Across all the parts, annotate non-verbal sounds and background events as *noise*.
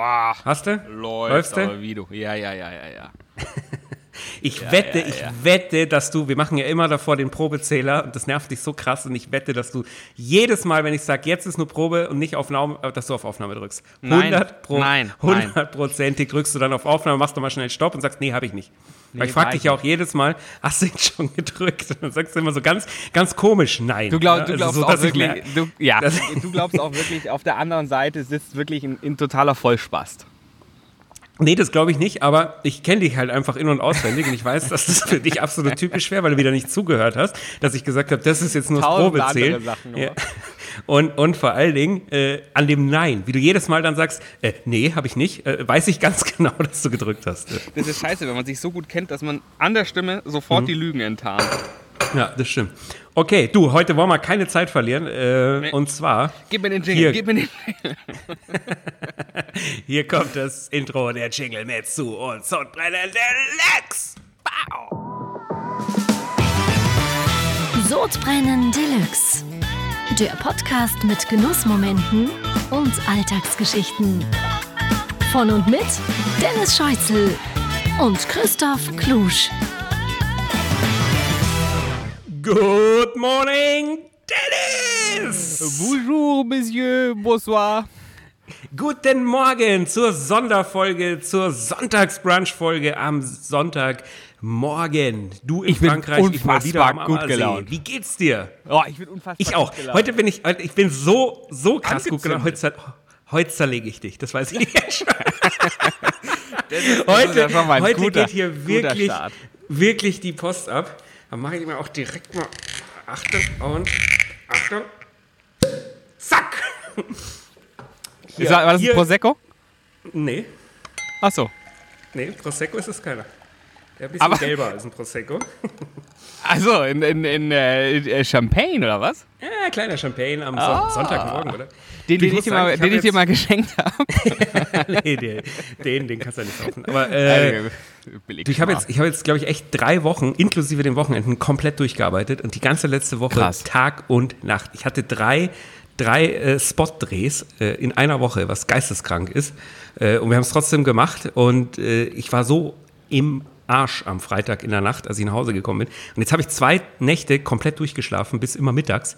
Boah. Hast du? Läuft, Läufst du? aber wie du. Ja, ja, ja, ja, ja. *laughs* Ich Ja, wette, ja, ich wette, dass du, wir machen ja immer davor den Probezähler und das nervt dich so krass und ich wette, dass du jedes Mal, wenn ich sage, jetzt ist nur Probe und nicht Aufnahme, äh, dass du auf Aufnahme drückst. Nein, 100 pro, nein, nein. 100 Prozentig drückst du dann auf Aufnahme, machst du mal schnell Stopp und sagst, nee, habe ich nicht. Weil ich frage dich ich ja auch jedes Mal, hast du ihn schon gedrückt? Und *laughs* dann sagst du immer so ganz, ganz komisch, nein. Du, glaub, du also glaubst so, auch wirklich, du, ja, *laughs* du glaubst auch wirklich, auf der anderen Seite sitzt wirklich ein, ein totaler Vollspast. Nee, das glaube ich nicht, aber ich kenne dich halt einfach in- und auswendig und ich weiß, dass das für dich absolut typisch wäre, weil du wieder nicht zugehört hast, dass ich gesagt habe, das ist jetzt nur das Probezählen. Ja. Und, und vor allen Dingen äh, an dem Nein, wie du jedes Mal dann sagst, äh, nee, habe ich nicht, äh, weiß ich ganz *laughs* genau, dass du gedrückt hast. Das ist scheiße, wenn man sich so gut kennt, dass man an der Stimme sofort die Lügen enttarnt. Ja, das stimmt. Okay, du, heute wollen wir keine Zeit verlieren. Äh, Und zwar, Gib mir den Jingle, Hier. gib mir den *laughs* hier kommt das Intro der Jingle mit zu uns und Brennen Deluxe. Sodbrennen Deluxe. Der Podcast mit Genussmomenten und Alltagsgeschichten. Von und mit Dennis Scheuzel und Christoph Klusch. Good morning, Dennis! Bonjour, Monsieur, bonsoir. Guten Morgen zur Sonderfolge, zur Sonntagsbrunch-Folge am Sonntagmorgen. Du in Ich Frankreich, ich mal wieder am gut gelaunt. Wie geht's dir? Oh, ich bin unfassbar Ich auch. Heute bin ich, ich bin so, so krass gut gelaunt. Heute, heute zerlege ich dich, das weiß ich jetzt schon. *laughs* Heute, heute guter, geht hier wirklich, wirklich die Post ab. Dann mache ich mir auch direkt mal Achtung und Achtung. Zack! Hier, Ist, war das hier- ein Prosecco? Nee, Achso. nee, Prosecco ist es keiner. Der ist ein bisschen Aber- gelber als ein Prosecco. *laughs* Also in, in, in äh, äh, Champagne oder was? Ja, kleiner Champagne am Ah. Sonntagmorgen, oder? Den, den, ich dir sagen, mal, ich den ich dir mal geschenkt habe. *laughs* nee, den, den, den kannst du ja nicht kaufen. Aber äh, ich habe jetzt, hab jetzt glaube ich, echt drei Wochen, inklusive den Wochenenden, komplett durchgearbeitet und die ganze letzte Woche Krass. Tag und Nacht. Ich hatte drei, drei äh, Spot-Drehs äh, in einer Woche, was geisteskrank ist. Äh, und wir haben es trotzdem gemacht und äh, ich war so im Arsch am Freitag in der Nacht, als ich nach Hause gekommen bin. Und jetzt habe ich zwei Nächte komplett durchgeschlafen, bis immer mittags.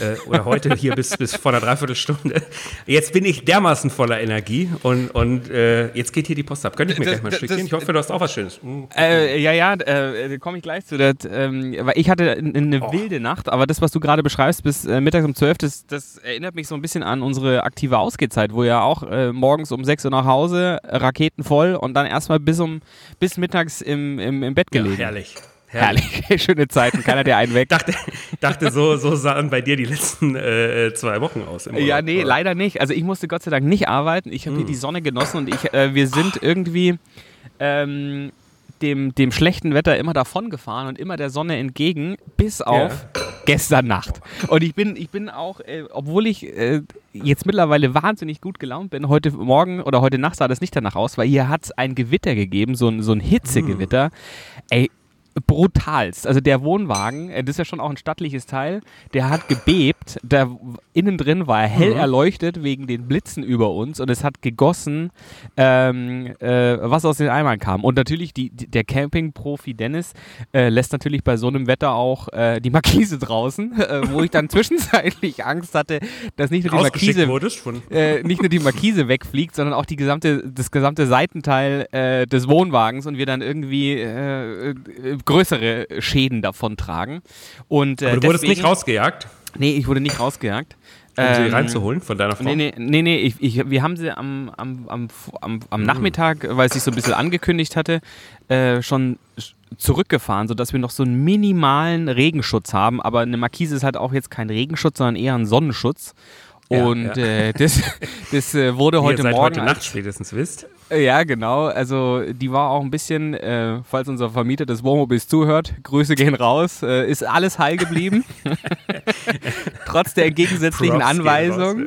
äh, oder heute hier bis, bis vor einer Dreiviertelstunde. Jetzt bin ich dermaßen voller Energie und, und äh, jetzt geht hier die Post ab. Könnte ich mir Das- gleich mal das- Stückchen? Ich hoffe, du hast auch was Schönes. Mm. Äh, ja, ja, äh, da komme ich gleich zu. Das, ähm, weil ich hatte eine Oh. wilde Nacht, aber das, was du gerade beschreibst, bis äh, mittags um 12, das, das erinnert mich so ein bisschen an unsere aktive Ausgehzeit, wo ja auch äh, morgens um 6 Uhr nach Hause, Raketen voll und dann erstmal bis, um, bis mittags im, im, im Bett Ja, gelegen. herrlich. Herrlich, *laughs* schöne Zeiten, keiner der einen weg. Dachte, dachte so, so sahen bei dir die letzten äh, zwei Wochen aus. im Ja, Urlaub, nee, oder? leider nicht. Also ich musste Gott sei Dank nicht arbeiten. Ich habe hier die Sonne genossen und ich, äh, wir sind irgendwie ähm, dem, dem schlechten Wetter immer davon gefahren und immer der Sonne entgegen, bis auf gestern Nacht. Und ich bin, ich bin auch, äh, obwohl ich äh, jetzt mittlerweile wahnsinnig gut gelaunt bin, heute Morgen oder heute Nacht sah das nicht danach aus, weil hier hat es ein Gewitter gegeben, so ein, so ein Hitzegewitter. Ey, brutalst. Also der Wohnwagen, äh, das ist ja schon auch ein stattliches Teil, der hat gebebt. Da innen drin war er hell erleuchtet wegen den Blitzen über uns und es hat gegossen, ähm, äh, was aus den Eimern kam. Und natürlich die, die, der Campingprofi Dennis äh, lässt natürlich bei so einem Wetter auch äh, die Markise draußen, *laughs* äh, wo ich dann *laughs* zwischenzeitlich Angst hatte, dass nicht nur die Markise äh, nicht nur die Markise wegfliegt, sondern auch die gesamte, das gesamte Seitenteil des Wohnwagens und wir dann irgendwie größere Schäden davon tragen. Und, äh, Aber du wurdest deswegen- nicht rausgejagt, Nee, ich wurde nicht rausgejagt. um sie Ähm, reinzuholen von deiner Frau. Nee, nee, nee, nee ich, ich, wir haben sie am, am, am, am, am Nachmittag, weil es sich so ein bisschen angekündigt hatte, äh, schon sch- zurückgefahren, sodass wir noch so einen minimalen Regenschutz haben. Aber eine Markise ist halt auch jetzt kein Regenschutz, sondern eher ein Sonnenschutz. Ja, Und ja. Äh, das, *laughs* das äh, wurde heute Morgen. heute als- Nacht spätestens wisst. äh, Ja, genau. Also die war auch ein bisschen, äh, falls unser Vermieter des Wohnmobils zuhört, Grüße gehen raus, äh, ist alles heil geblieben. *laughs* Trotz der entgegensätzlichen Props Anweisung,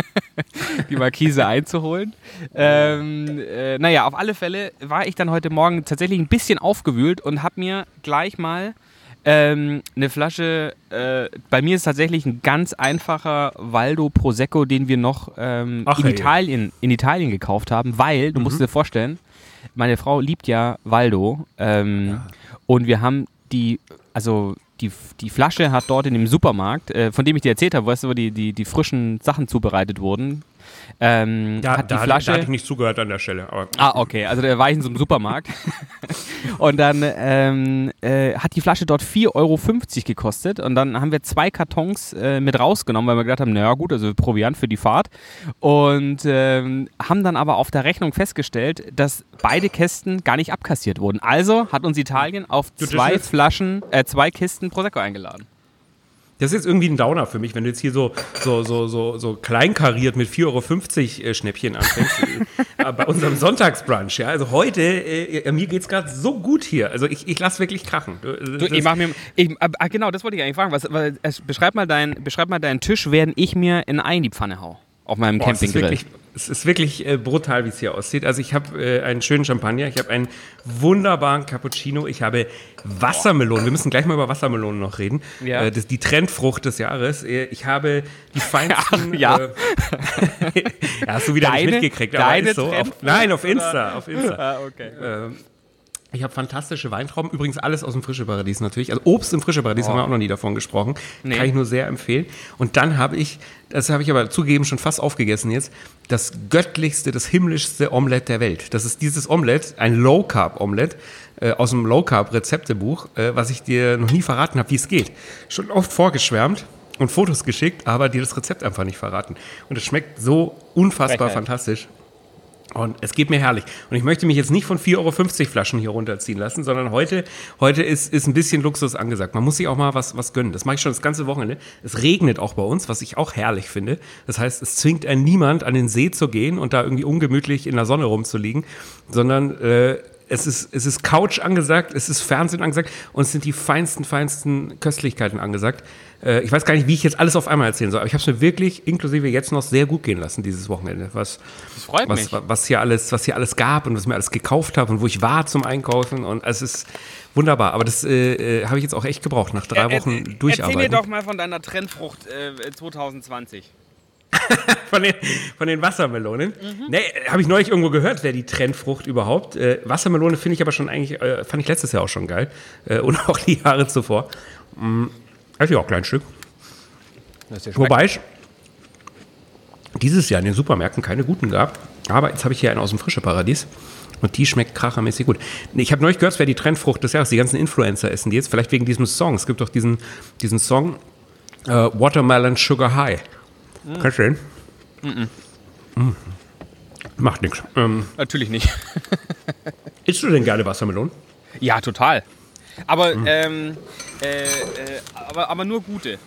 *laughs* die Markise einzuholen. Ähm, äh, naja, auf alle Fälle war ich dann heute Morgen tatsächlich ein bisschen aufgewühlt und habe mir gleich mal Ähm, eine Flasche, äh, bei mir ist tatsächlich ein ganz einfacher Waldo Prosecco, den wir noch ähm, Ach, in. Italien, in Italien gekauft haben, weil, du musst dir vorstellen, meine Frau liebt ja Waldo ähm, und wir haben die, also die, die Flasche hat dort in dem Supermarkt, äh, von dem ich dir erzählt habe, weißt du, wo die, die, die frischen Sachen zubereitet wurden, ähm, Da, hat die da, Flasche... da hatte ich nicht zugehört an der Stelle. Aber Ah, okay. Also der war ich in so einem Supermarkt. *laughs* und dann ähm, äh, hat die Flasche dort 4,50 Euro gekostet. Und dann haben wir zwei Kartons äh, mit rausgenommen, weil wir gedacht haben, naja gut, also Proviant für die Fahrt. Und ähm, haben dann aber auf der Rechnung festgestellt, dass beide Kästen gar nicht abkassiert wurden. Also hat uns Italien auf zwei Flaschen, äh, zwei Kisten Prosecco eingeladen. Das ist jetzt irgendwie ein Downer für mich, wenn du jetzt hier so, so, so, so, so kleinkariert mit 4,50 Euro äh, Schnäppchen anfängst. äh, bei unserem Sonntagsbrunch, ja. Also heute, äh, mir geht's gerade so gut hier. Also ich, ich lasse wirklich krachen. Du, das- ich mach mir, ich, ah, genau, das wollte ich eigentlich fragen. Was, was, es- beschreib, mal dein, beschreib mal deinen Tisch, während ich mir in Ei in die Pfanne hau. Auf meinem Boah, es ist Campinggrill. wirklich, es ist wirklich äh, brutal, wie es hier aussieht. Also ich habe äh, einen schönen Champagner, ich habe einen wunderbaren Cappuccino, ich habe Wassermelonen. Wir müssen gleich mal über Wassermelonen noch reden. Ja. Äh, das die Trendfrucht des Jahres. Äh, Ich habe die *laughs* feinsten. Ach, ja. Äh, *laughs* ja, hast du wieder Deine- nicht mitgekriegt. aber deine ist so. Auf, nein, auf Insta. Auf Insta. Ah, okay. Ähm, ich habe fantastische Weintrauben, übrigens alles aus dem Frischeparadies natürlich. Also Obst im Frischeparadies haben wir auch noch nie davon gesprochen. Nee. Kann ich nur sehr empfehlen. Und dann habe ich, das habe ich aber zugegeben schon fast aufgegessen jetzt, das göttlichste, das himmlischste Omelette der Welt. Das ist dieses Omelette, ein Low Carb Omelette äh, aus dem Low Carb Rezeptebuch, äh, was ich dir noch nie verraten habe, wie es geht. Schon oft vorgeschwärmt und Fotos geschickt, aber dir das Rezept einfach nicht verraten. Und es schmeckt so unfassbar Frechheit. fantastisch. Und es geht mir herrlich. Und ich möchte mich jetzt nicht von 4,50 Euro Flaschen hier runterziehen lassen, sondern heute, heute ist, ist ein bisschen Luxus angesagt. Man muss sich auch mal was, was gönnen. Das mache ich schon das ganze Wochenende. Es regnet auch bei uns, was ich auch herrlich finde. Das heißt, es zwingt einen niemand, an den See zu gehen und da irgendwie ungemütlich in der Sonne rumzuliegen, sondern äh, es ist, es ist Couch angesagt, es ist Fernsehen angesagt und es sind die feinsten, feinsten Köstlichkeiten angesagt. Äh, ich weiß gar nicht, wie ich jetzt alles auf einmal erzählen soll, aber ich habe es mir wirklich inklusive jetzt noch sehr gut gehen lassen dieses Wochenende. Was, Das freut was, mich. was hier alles, was hier alles gab und was mir alles gekauft habe und wo ich war zum Einkaufen und es ist wunderbar. Aber das äh, äh, habe ich jetzt auch echt gebraucht nach drei Wochen Erzähl mir durcharbeiten. doch mal von deiner Trendfrucht äh, 2020. *laughs* Von den, von den Wassermelonen. Mhm. Nee, habe ich neulich irgendwo gehört, wäre die Trendfrucht überhaupt. Äh, Wassermelone finde ich aber schon eigentlich, äh, fand ich letztes Jahr auch schon geil. Äh, *laughs* und auch die Jahre zuvor. Mm, also ja, kleines Stück. Wobei es dieses Jahr in den Supermärkten keine guten gab. Aber jetzt habe ich hier einen aus dem Frische Paradies. Und die schmeckt krachermäßig gut. Ich habe neulich gehört, es wäre die Trendfrucht des Jahres. Die ganzen Influencer essen die jetzt. Vielleicht wegen diesem Song. Es gibt doch diesen, diesen Song äh, Watermelon Sugar High. Kennst du den? Mm. Macht nichts. Ähm, Natürlich nicht. *laughs* isst du denn gerne Wassermelonen? Ja, total. Aber, Mhm. ähm, äh, äh, aber, aber nur gute.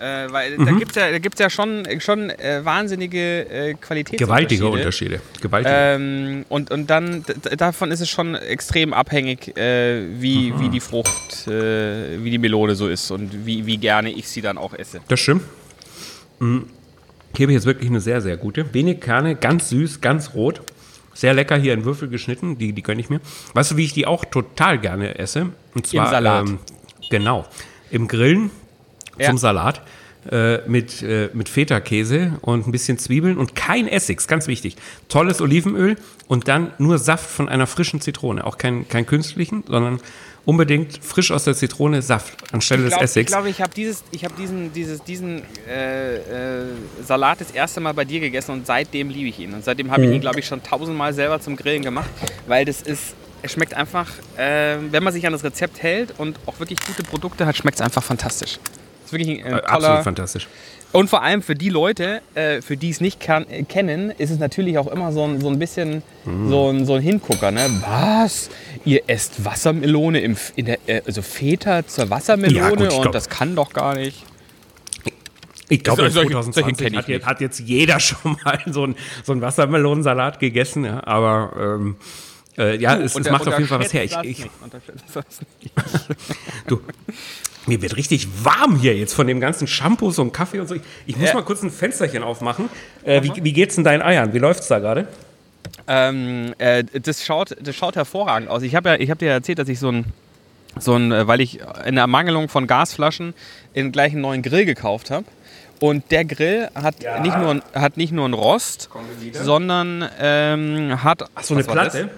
Äh, weil da Mhm. gibt es ja, da gibt's ja schon, schon äh, wahnsinnige äh, Qualitätsunterschiede. Gewaltige Unterschiede. Gewaltige. Ähm, und, und dann, davon ist es schon extrem abhängig, äh, wie, Mhm. wie die Frucht, äh, wie die Melone so ist und wie, wie gerne ich sie dann auch esse. Das stimmt. Mm. Hier habe ich jetzt wirklich eine sehr, sehr gute. Wenig Kerne, ganz süß, ganz rot. Sehr lecker hier in Würfel geschnitten. Die, die gönne ich mir. Weißt du, wie ich die auch total gerne esse? Und zwar, Salat. Ähm, genau. Im Grillen Ja. zum Salat. Äh, mit, äh, mit Feta-Käse und ein bisschen Zwiebeln und kein Essig, ganz wichtig. Tolles Olivenöl und dann nur Saft von einer frischen Zitrone. Auch kein, kein künstlichen, sondern unbedingt frisch aus der Zitrone Saft anstelle Ich des glaube, ich, Essigs. glaub, ich habe dieses, ich hab diesen, dieses, diesen äh, äh, Salat das erste Mal bei dir gegessen und seitdem liebe ich ihn. Und seitdem habe ich ihn, glaube ich, schon tausendmal selber zum Grillen gemacht, weil das ist, es schmeckt einfach, äh, wenn man sich an das Rezept hält und auch wirklich gute Produkte hat, schmeckt es einfach fantastisch. Das ist wirklich ein äh, Äh, Absolut toller. fantastisch. Und vor allem für die Leute, äh, für die es nicht kann, äh, kennen, ist es natürlich auch immer so ein, so ein bisschen Mhm. so, ein, so ein Hingucker. Ne? Was? Ihr esst Wassermelone, im, der, äh, also Feta zur Wassermelone Ja, gut, und das kann doch gar nicht. Ich glaube, Solche- solche 2020 kenn ich hat, jetzt, hat jetzt jeder *laughs* schon mal so einen so einen Wassermelonensalat gegessen, ja, aber ähm, äh, ja, es, es Unter- macht auf jeden Fall was her. Ich, ich, *laughs* *laughs* du, mir wird richtig warm hier jetzt von dem ganzen Shampoos und Kaffee und so. Ich, ich muss Ja. mal kurz ein Fensterchen aufmachen. Äh, wie, wie geht's denn deinen Eiern? Wie läuft's da gerade? Ähm, äh, das, schaut, das schaut hervorragend aus. Ich habe ja, ich hab dir ja erzählt, dass ich so ein so ein, äh, weil ich in der Ermangelung von Gasflaschen in gleich einen neuen Grill gekauft habe. Und der Grill hat, Ja. nicht, nur, hat nicht nur einen Rost, sondern ähm, hat. Ach, so eine? Platte?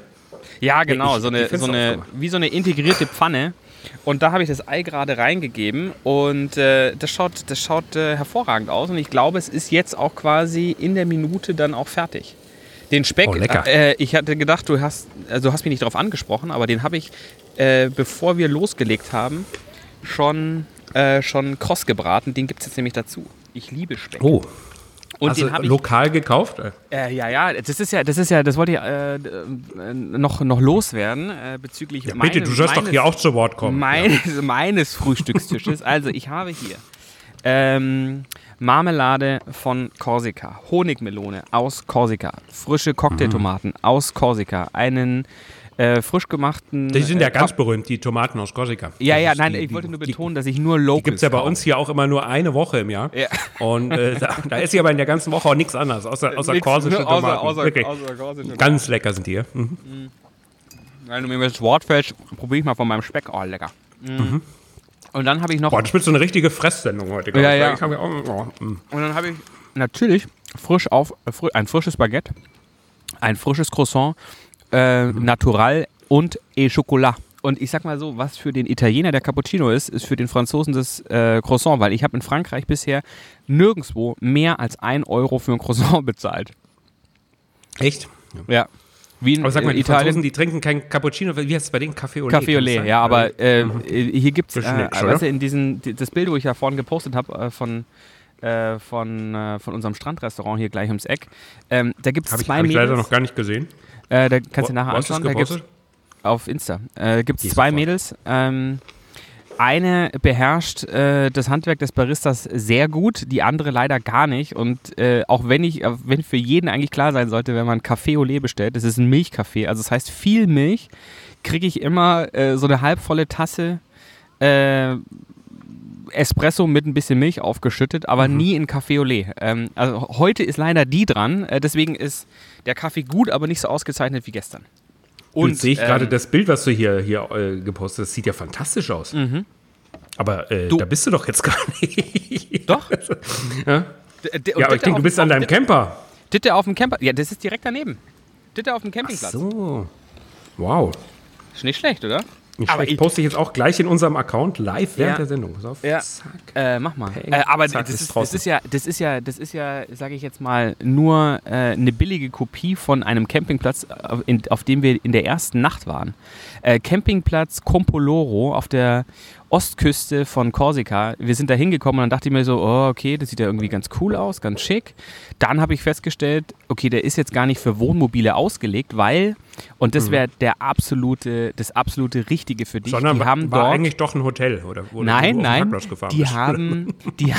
Ja, genau, ich- so eine, so eine, wie so eine integrierte Pfanne. Und da habe ich das Ei gerade reingegeben und äh, das schaut, das schaut äh, hervorragend aus. Und ich glaube, es ist jetzt auch quasi in der Minute dann auch fertig. Den Speck, Oh, lecker. äh, ich hatte gedacht, du hast, also hast mich nicht darauf angesprochen, aber den habe ich, äh, bevor wir losgelegt haben, schon, äh, schon kross gebraten. Den gibt es jetzt nämlich dazu. Ich liebe Speck. Oh. Und also habe ich lokal gekauft? äh, ja, ja, das ist ja, das ist ja, das wollte ich äh, äh, noch, noch loswerden äh, bezüglich Ja, meines, bitte, du sollst doch hier auch zu Wort kommen. meines, *laughs* meines Frühstückstisches. Also ich habe hier ähm, Marmelade von Korsika, Honigmelone aus Korsika, frische Cocktailtomaten aus Korsika, einen äh, frisch gemachten. Die sind ja äh, ganz berühmt, die Tomaten aus Korsika. Ja, ja, nein, die- ich die- wollte nur die- betonen, dass ich nur Locals Gibt es ja bei uns hier auch immer nur eine Woche im Jahr. Ja. Und äh, da, da ist ja aber in der ganzen Woche auch nichts anderes, außer, außer Nix, korsische ne, Tomaten. außer, außer, Wirklich. außer korsische Ganz lecker sind die. hier. Mhm. Wenn du mir das Wort fällst, probiere ich mal von meinem Speck. Oh, lecker. Mm. Und dann habe ich noch Boah, das wird so eine richtige Fresssendung heute. Ja, ich. ja. Hab oh, mm. Und dann habe ich natürlich frisch auf äh, fri ein frisches Baguette, ein frisches Croissant, äh, Natural und et Chocolat. Und ich sag mal so, was für den Italiener der Cappuccino ist, ist für den Franzosen das äh, Croissant, weil ich habe in Frankreich bisher nirgendwo mehr als ein Euro für ein Croissant *laughs* bezahlt. Echt? Ja. Wie in Aber sag mal, äh, die Italien. Franzosen, die trinken kein Cappuccino. Wie heißt es bei denen? Café au lait? Café au lait, ja, aber äh, hier gibt es, äh, weißt du, in diesen, die- das Bild, wo ich ja vorhin gepostet habe, äh, von, äh, von, von unserem Strandrestaurant hier gleich ums Eck, ähm, da gibt es Habe ich, zwei hab ich Mädels. leider noch gar nicht gesehen. Äh, da kannst du nachher anschauen. Da gibt's auf Insta. Äh, gibt es zwei. Mädels. Ähm, eine beherrscht äh, das Handwerk des Baristas sehr gut, die andere leider gar nicht. Und äh, auch wenn ich, äh, wenn für jeden eigentlich klar sein sollte, wenn man Café au lait bestellt, das ist ein Milchkaffee, also das heißt viel Milch, kriege ich immer äh, so eine halbvolle Tasse äh, Espresso mit ein bisschen Milch aufgeschüttet, aber Mhm. nie in Café au lait. Ähm, also heute ist leider die dran, äh, deswegen ist der Kaffee gut, aber nicht so ausgezeichnet wie gestern. Und sehe ich gerade ähm, das Bild, was du hier, hier äh, gepostet hast. Sieht ja fantastisch aus. Aber äh, Mhm. Du- da bist du doch jetzt *laughs* gar nicht. Doch. ja, ja aber ich denke, du bist an deinem Camper. Ditte auf dem Camper. Ja, das ist direkt daneben. Ditte auf dem Campingplatz. So. Wow. Ist nicht schlecht, oder? Nicht Aber ich- Poste ich jetzt auch gleich in unserem Account live während Ja. der Sendung. Pass auf. Ja. Zack. Äh, mach mal. Peng, Äh, aber zack, das, ist das ist ja, das ist ja, das ist ja, sage ich jetzt mal, nur äh, eine billige Kopie von einem Campingplatz, auf, in, auf dem wir in der ersten Nacht waren. Äh, Campingplatz Compoloro auf der Ostküste von Korsika. Wir sind da hingekommen und dann dachte ich mir so, oh, okay, das sieht ja irgendwie ganz cool aus, ganz schick. Dann habe ich festgestellt, okay, der ist jetzt gar nicht für Wohnmobile ausgelegt, weil, und das wäre der absolute, das absolute Richtige für dich. Mhm. Sondern die haben war dort eigentlich doch ein Hotel, oder? Wo Nein, nein. Die bist. haben, *laughs* die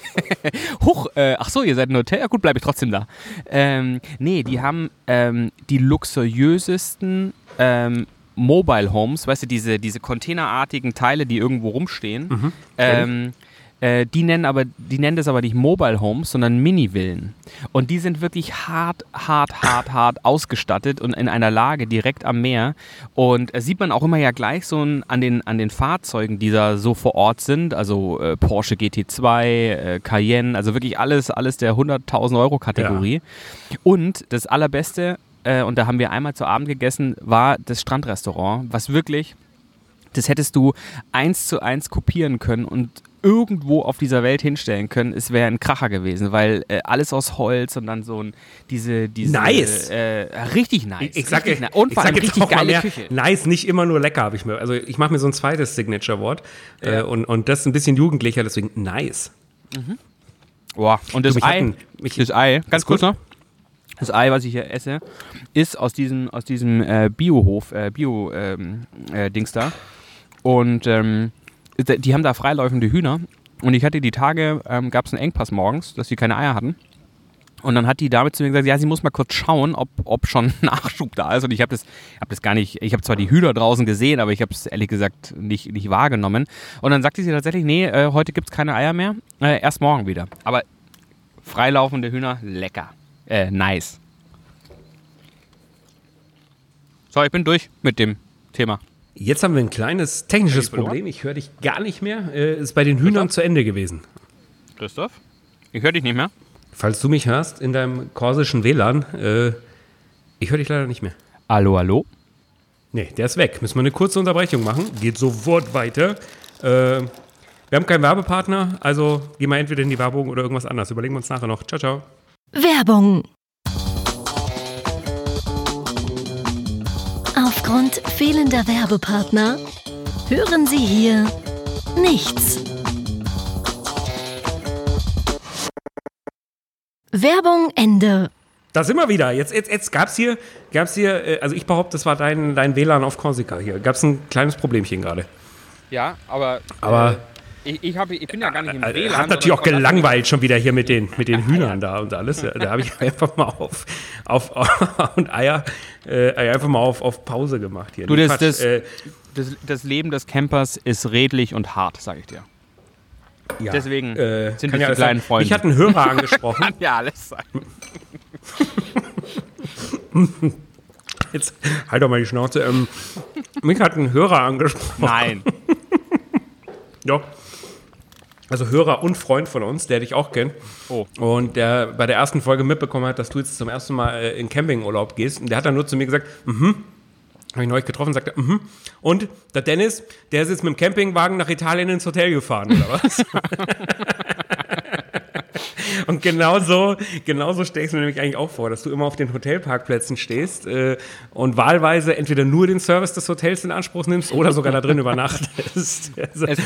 *laughs* Huch, äh, ach so, ihr seid ein Hotel. Ja gut, bleibe ich trotzdem da. Ähm, nee, die haben ähm, die luxuriösesten ähm, Mobile Homes, weißt du, diese, diese containerartigen Teile, die irgendwo rumstehen. Mhm. Ähm, äh, die nennen aber, die nennen das aber nicht Mobile Homes, sondern Mini-Villen. Und die sind wirklich hart, hart, hart, hart ausgestattet und in einer Lage direkt am Meer. Und äh, sieht man auch immer ja gleich so ein, an, den, an den Fahrzeugen, die da so vor Ort sind. Also äh, Porsche GT2, äh, Cayenne, also wirklich alles, alles der 100.000 Euro Kategorie. Und das Allerbeste, äh, und da haben wir einmal zu Abend gegessen, war das Strandrestaurant, was wirklich das hättest du eins zu eins kopieren können und irgendwo auf dieser Welt hinstellen können. Es wäre ein Kracher gewesen, weil äh, alles aus Holz und dann so ein diese diese Nice. äh, richtig nice. Ich sag, richtig ich, und ich vor allem richtig geile mehr, Küche. nice, nicht immer nur lecker, habe ich mir. Also ich mache mir so ein zweites Signature-Wort äh, und, und das ein bisschen jugendlicher, deswegen nice. Boah, und das mich Ei, hatten- mich- das Ei, ganz Ist kurz noch. Das Ei, was ich hier esse, ist aus diesem, aus diesem äh, Biohof, äh, Bio-Dings ähm, äh, da. Und ähm, die haben da freiläufende Hühner. Und ich hatte die Tage, ähm, gab es einen Engpass morgens, dass sie keine Eier hatten. Und dann hat die Dame zu mir gesagt, ja, sie muss mal kurz schauen, ob, ob schon *laughs* Nachschub da ist. Und ich habe das, hab das gar nicht, ich habe zwar die Hühner draußen gesehen, aber ich habe es ehrlich gesagt nicht, nicht wahrgenommen. Und dann sagte sie tatsächlich, nee, äh, heute gibt es keine Eier mehr, äh, erst morgen wieder. Aber freilaufende Hühner, lecker. Äh, nice. So, ich bin durch mit dem Thema. Jetzt haben wir ein kleines technisches Problem. Ich höre dich gar nicht mehr. Äh, ist bei den Hühnern zu Ende gewesen. Christoph? Ich höre dich nicht mehr. Falls du mich hörst in deinem korsischen WLAN, äh, ich höre dich leider nicht mehr. Hallo, hallo? Nee, der ist weg. Müssen wir eine kurze Unterbrechung machen. Geht sofort weiter. Äh, wir haben keinen Werbepartner, also gehen wir entweder in die Werbung oder irgendwas anderes. Überlegen wir uns nachher noch. Ciao, ciao. Werbung. Aufgrund fehlender Werbepartner hören Sie hier nichts. Werbung Ende. Da sind wir wieder. Jetzt, jetzt, jetzt gab es hier, gab's hier äh, also ich behaupte, das war dein, dein WLAN auf Korsika hier. Gab es ein kleines Problemchen gerade. Ja, aber. Aber- Äh, ich, ich, hab, ich bin ja gar nicht im Äh, WLAN. Hat natürlich auch gelangweilt schon wieder hier mit den, mit den Hühnern da und alles. Da habe ich *laughs* einfach mal auf, auf *laughs* und Eier äh, einfach mal auf, auf Pause gemacht hier. Du, Nee, das- Quatsch, das- äh, Das, das Leben des Campers ist redlich und hart, sag ich dir. ja, deswegen sind kann wir die alles kleinen. Freunde. Ich hatte einen Hörer *laughs* angesprochen. Kann ja alles sein. Jetzt halt doch mal die Schnauze. Ähm, mich hat ein Hörer angesprochen. Nein. Ja. Also Hörer und Freund von uns, der dich auch kennt. Oh. Und der bei der ersten Folge mitbekommen hat, dass du jetzt zum ersten Mal äh, in Campingurlaub gehst. Und der hat dann nur zu mir gesagt, mhm. Habe ich neulich getroffen, sagte, mhm. Und der Dennis, der ist jetzt mit dem Campingwagen nach Italien ins Hotel gefahren, oder was? *laughs* Und genau so, genau so stelle ich es mir nämlich eigentlich auch vor, dass du immer auf den Hotelparkplätzen stehst äh, und wahlweise entweder nur den Service des Hotels in Anspruch nimmst oder sogar da drin übernachtest. *laughs* Also, Es-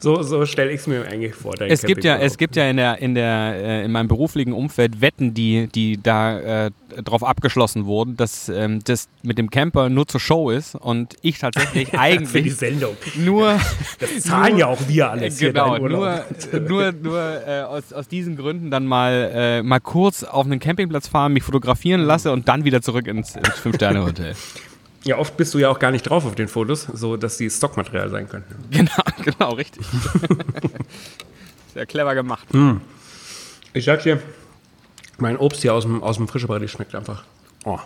so so stelle ich es mir eigentlich vor. Es gibt ja, es gibt ja in der, in der, äh, in meinem beruflichen Umfeld Wetten, die, die da äh, drauf abgeschlossen wurden, dass ähm, das mit dem Camper nur zur Show ist und ich tatsächlich *laughs* für die eigentlich Sendung. nur *laughs* Das zahlen ja auch wir alles hier genau, Urlaub. nur, nur, nur äh, aus, aus diesen Gründen dann mal, äh, mal kurz auf einen Campingplatz fahren, mich fotografieren lasse und dann wieder zurück ins, ins Fünf-Sterne-Hotel. Ja, oft bist du ja auch gar nicht drauf auf den Fotos, so dass die Stockmaterial sein könnten. *laughs* genau, genau, richtig. *laughs* Sehr clever gemacht. Ich sag dir, mein Obst hier aus dem, aus dem Frischebrettich schmeckt einfach. Oh.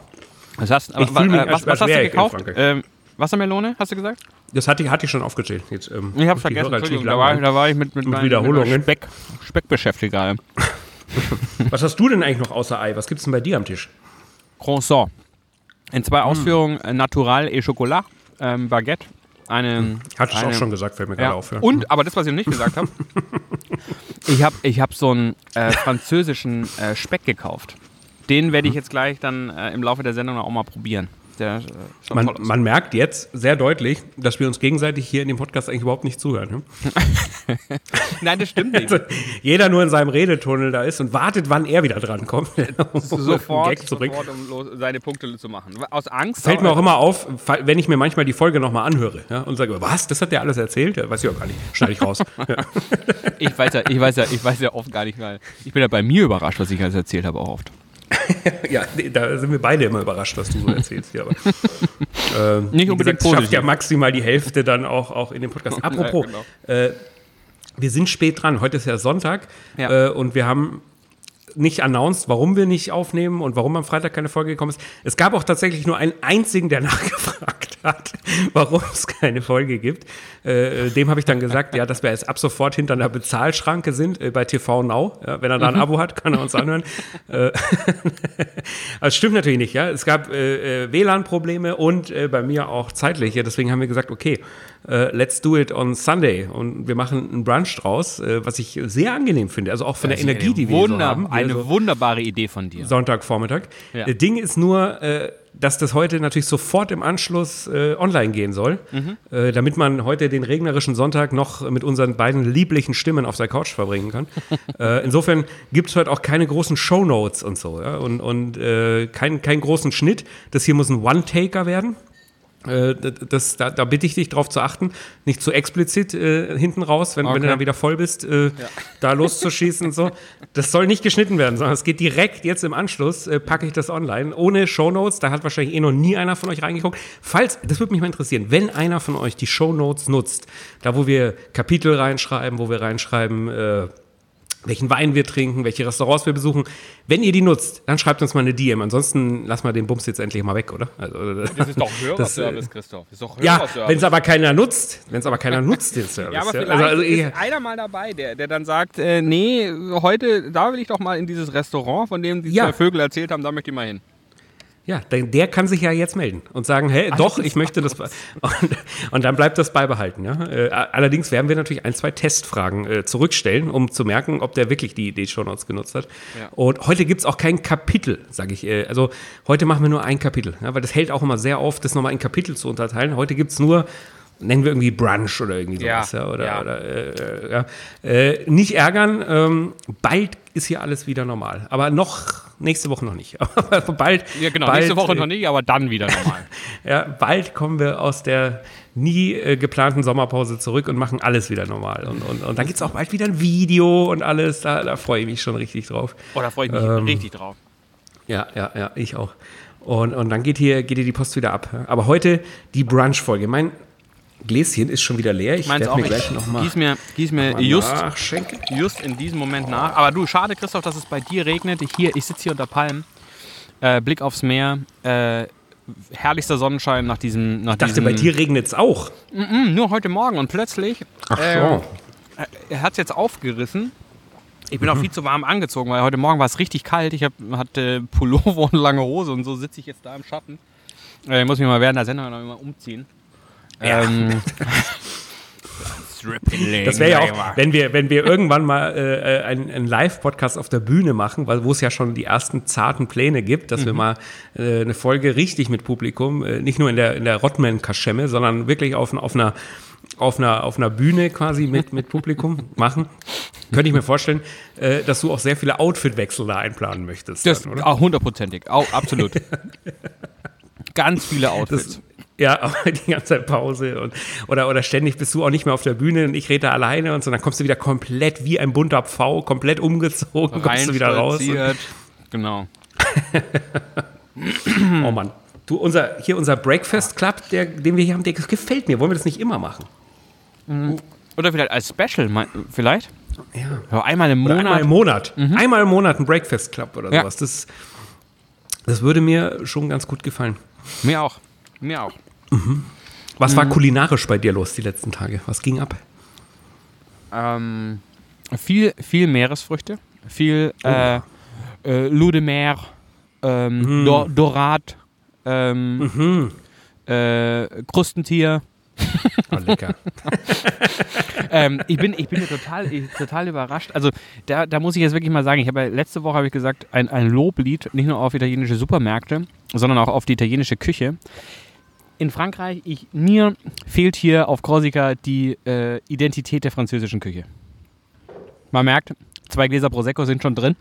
Was hast, mich, äh, was, was hast du gekauft? Ähm, Wassermelone, hast du gesagt? Das hatte ich, hatte ich schon aufgezählt. Jetzt, ähm, Ich hab's vergessen, da war, da war ich mit, mit, Mit meinem- Wiederholungen. mit Speck, Speck beschäftigt gerade. *laughs* Was hast du denn eigentlich noch außer Ei? Was gibt's denn bei dir am Tisch? Croissant. In Hm. zwei Ausführungen, äh, Natural et Chocolat, ähm, Baguette, eine... Hattest du eine, auch schon gesagt, fällt mir Ja. gerade auf. Ja. Und, aber das, was ich noch nicht gesagt habe, *laughs* ich habe ich hab so einen äh, französischen äh, Speck gekauft. Den werde ich jetzt gleich dann äh, im Laufe der Sendung auch mal probieren. Der äh, Man, man merkt jetzt sehr deutlich, dass wir uns gegenseitig hier in dem Podcast eigentlich überhaupt nicht zuhören. Ne? *laughs* Nein, das stimmt nicht. Also, jeder nur in seinem Redetunnel da ist und wartet, wann er wieder drankommt. *laughs* um sofort, einen Gag zu bringen. sofort um los, seine Punkte zu machen. Aus Angst. Fällt mir auch immer auf, wenn ich mir manchmal die Folge nochmal anhöre ja, und sage, was, das hat der alles erzählt? Ja, weiß ich auch gar nicht. Schneide ich raus. *laughs* ja. Ich weiß ja, ich weiß ja, ich weiß ja oft gar nicht, weil ich bin ja bei mir überrascht, was ich alles erzählt habe, auch oft. *laughs* ja, nee, da sind wir beide immer überrascht, was du so erzählst. Hier, aber, *laughs* ähm, Nicht unbedingt gesagt, schafft positiv. ja maximal die Hälfte dann auch, auch in dem Podcast. *laughs* Apropos, genau. äh, wir sind spät dran. Heute ist ja Sonntag Ja. Äh, und wir haben nicht announced, warum wir nicht aufnehmen und warum am Freitag keine Folge gekommen ist. Es gab auch tatsächlich nur einen einzigen, der *laughs* nachgefragt hat, warum es keine Folge gibt. Äh, dem habe ich dann gesagt, ja, dass wir jetzt ab sofort hinter einer Bezahlschranke sind äh, bei TV Now. Ja, wenn er da ein Abo hat, kann er uns anhören. *laughs* äh, *laughs* das stimmt natürlich nicht, ja. Es gab äh, äh, WLAN-Probleme und äh, bei mir auch zeitliche. Deswegen haben wir gesagt, okay, äh, let's do it on Sunday. Und wir machen einen Brunch draus, äh, was ich sehr angenehm finde. Also auch von der Energie, die wir so haben. Eine also wunderbare Idee von dir. Sonntagvormittag. Ja. Äh, Ding ist nur, äh, dass das heute natürlich sofort im Anschluss äh, online gehen soll, Mhm. äh, damit man heute den regnerischen Sonntag noch mit unseren beiden lieblichen Stimmen auf der Couch verbringen kann. *laughs* äh, insofern gibt es heute auch keine großen Shownotes und so ja? und, und äh, keinen keinen großen Schnitt. Das hier muss ein One-Taker werden. Äh, das, da, da bitte ich dich darauf zu achten, nicht zu explizit äh, hinten raus, wenn, wenn du Okay. dann wieder voll bist, äh, da loszuschießen und so. Das soll nicht geschnitten werden, sondern es geht direkt jetzt im Anschluss, äh, packe ich das online, ohne Shownotes. Da hat wahrscheinlich eh noch nie einer von euch reingeguckt. Falls, das würde mich mal interessieren, wenn einer von euch die Shownotes nutzt, da wo wir Kapitel reinschreiben, wo wir reinschreiben, äh, welchen Wein wir trinken, welche Restaurants wir besuchen. Wenn ihr die nutzt, dann schreibt uns mal eine DM. Ansonsten lassen wir den Bums jetzt endlich mal weg, oder? Also, das ist doch Hörerservice, *laughs* Christoph. Das ist doch ja, wenn es aber keiner nutzt, wenn es aber keiner nutzt, den *laughs* Service. Ja, aber vielleicht also, also, ist einer mal dabei, der, der dann sagt, äh, nee, heute, da will ich doch mal in dieses Restaurant, von dem die ja. zwei Vögel erzählt haben, da möchte ich mal hin. Ja, der, der, kann sich ja jetzt melden und sagen, hey, Ach, doch, ich möchte das. *laughs* Und, und, dann bleibt das beibehalten. Ja? Äh, allerdings werden wir natürlich ein, zwei Testfragen äh, zurückstellen, um zu merken, ob der wirklich die, die Shownotes genutzt hat. Ja. Und heute gibt es auch kein Kapitel, sage ich. Äh, also heute machen wir nur ein Kapitel, ja? weil das hält auch immer sehr auf, das nochmal in Kapitel zu unterteilen. Heute gibt es nur nennen wir irgendwie Brunch oder irgendwie sowas, ja, ja oder, ja. oder äh, ja. Äh, nicht ärgern, ähm, bald ist hier alles wieder normal, aber noch nächste Woche noch nicht. *laughs* Aber bald. Ja, genau, bald, nächste Woche noch nicht, aber dann wieder normal. *laughs* ja, bald kommen wir aus der nie äh, geplanten Sommerpause zurück und machen alles wieder normal. Und, und, und dann gibt es auch bald wieder ein Video und alles. Da, da freue ich mich schon richtig drauf. Oh, da freue ich mich ähm, richtig drauf. Ja, ja, ja, ich auch. Und, und dann geht hier, geht hier die Post wieder ab. Aber heute die Brunch-Folge. Mein Gläschen ist schon wieder leer. Ich werde mir gleich nochmal. Gieß mir, gieß mir just, just in diesem Moment nach. Aber du, schade, Christoph, dass es bei dir regnet. Ich, ich sitze hier unter Palmen. Äh, Blick aufs Meer. Äh, herrlichster Sonnenschein nach diesem. Nach ich dachte, diesem, bei dir regnet es auch. Mm -mm, nur heute Morgen und plötzlich. Ach so. Äh, er hat es jetzt aufgerissen. Ich bin mhm. auch viel zu warm angezogen, weil heute Morgen war es richtig kalt. Ich hab, hatte Pullover *laughs* und lange Hose und so sitze ich jetzt da im Schatten. Äh, ich muss mich mal während der Sendung noch mal umziehen. Ja. Ähm, *laughs* das wäre ja auch, wenn wir, wenn wir irgendwann mal äh, äh einen, einen Live-Podcast auf der Bühne machen, weil wo es ja schon die ersten zarten Pläne gibt, dass mhm. wir mal äh, eine Folge richtig mit Publikum, äh, nicht nur in der, in der Rottman-Kaschemme, sondern wirklich auf, auf einer auf einer, auf einer Bühne quasi mit, mit Publikum *laughs* machen, könnte ich mir vorstellen, äh, dass du auch sehr viele Outfit-Wechsel da einplanen möchtest. Das, dann, oder? Auch hundertprozentig, auch absolut. *laughs* Ganz viele Outfits. Das, ja, *laughs* aber die ganze Zeit Pause und, oder, oder ständig bist du auch nicht mehr auf der Bühne und ich rede da alleine und so, dann kommst du wieder komplett wie ein bunter Pfau, komplett umgezogen, Rein kommst du wieder raus. Genau. oh Mann. Du, unser, hier unser Breakfast Club, der, den wir hier haben, der gefällt mir. Wollen wir das nicht immer machen? Mhm. Oder vielleicht als Special, vielleicht? Ja. ja einmal im Monat. Oder einmal im Monat. Mhm. Einmal im Monat ein Breakfast Club oder ja. sowas. Das, das würde mir schon ganz gut gefallen. Mir auch. Mir auch. Mhm. Was war mhm. kulinarisch bei dir los die letzten Tage? Was ging ab? Ähm, viel, viel Meeresfrüchte, viel oh. äh, äh, Loup de Mer, ähm, mhm. Dor Dorat, ähm, mhm. äh, Krustentier. Oh, lecker. *laughs* ähm, ich, bin, ich bin ja total, total überrascht. Also da, da muss ich jetzt wirklich mal sagen, ich habe letzte Woche habe ich gesagt, ein, ein Loblied, nicht nur auf italienische Supermärkte, sondern auch auf die italienische Küche in Frankreich, ich, mir fehlt hier auf Korsika die äh, Identität der französischen Küche. Man merkt, zwei Gläser Prosecco sind schon drin.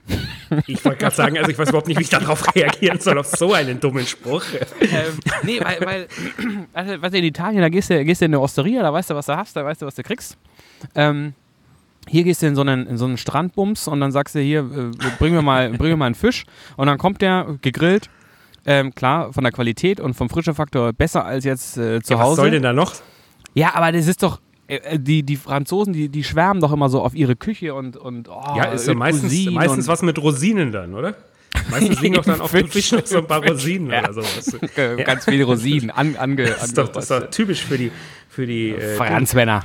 Ich wollte gerade sagen, also ich weiß überhaupt nicht, wie ich darauf *laughs* reagieren soll, auf so einen dummen Spruch. Ähm, nee, weil, weil *clears throat* also, was in Italien, da gehst du, gehst du in eine Osteria, da weißt du, was du hast, da weißt du, was du kriegst. Ähm, hier gehst du in so einen, in so einen Strandbums und dann sagst du hier, äh, bring, mir mal, bring mir mal einen Fisch und dann kommt der gegrillt ähm, klar, von der Qualität und vom Frischefaktor besser als jetzt äh, zu ja, Hause. Was soll denn da noch? Ja, aber das ist doch. Äh, äh, die, die Franzosen, die, die schwärmen doch immer so auf ihre Küche und. und oh, ja, ist ja meistens, meistens was mit Rosinen dann, oder? Meistens liegen doch dann auf dem Fisch noch so ein paar Rosinen ja. oder sowas. *laughs* Ganz viele Rosinen. An, ange, das, ist doch, das ist doch typisch für die. Für die äh, Franzmänner,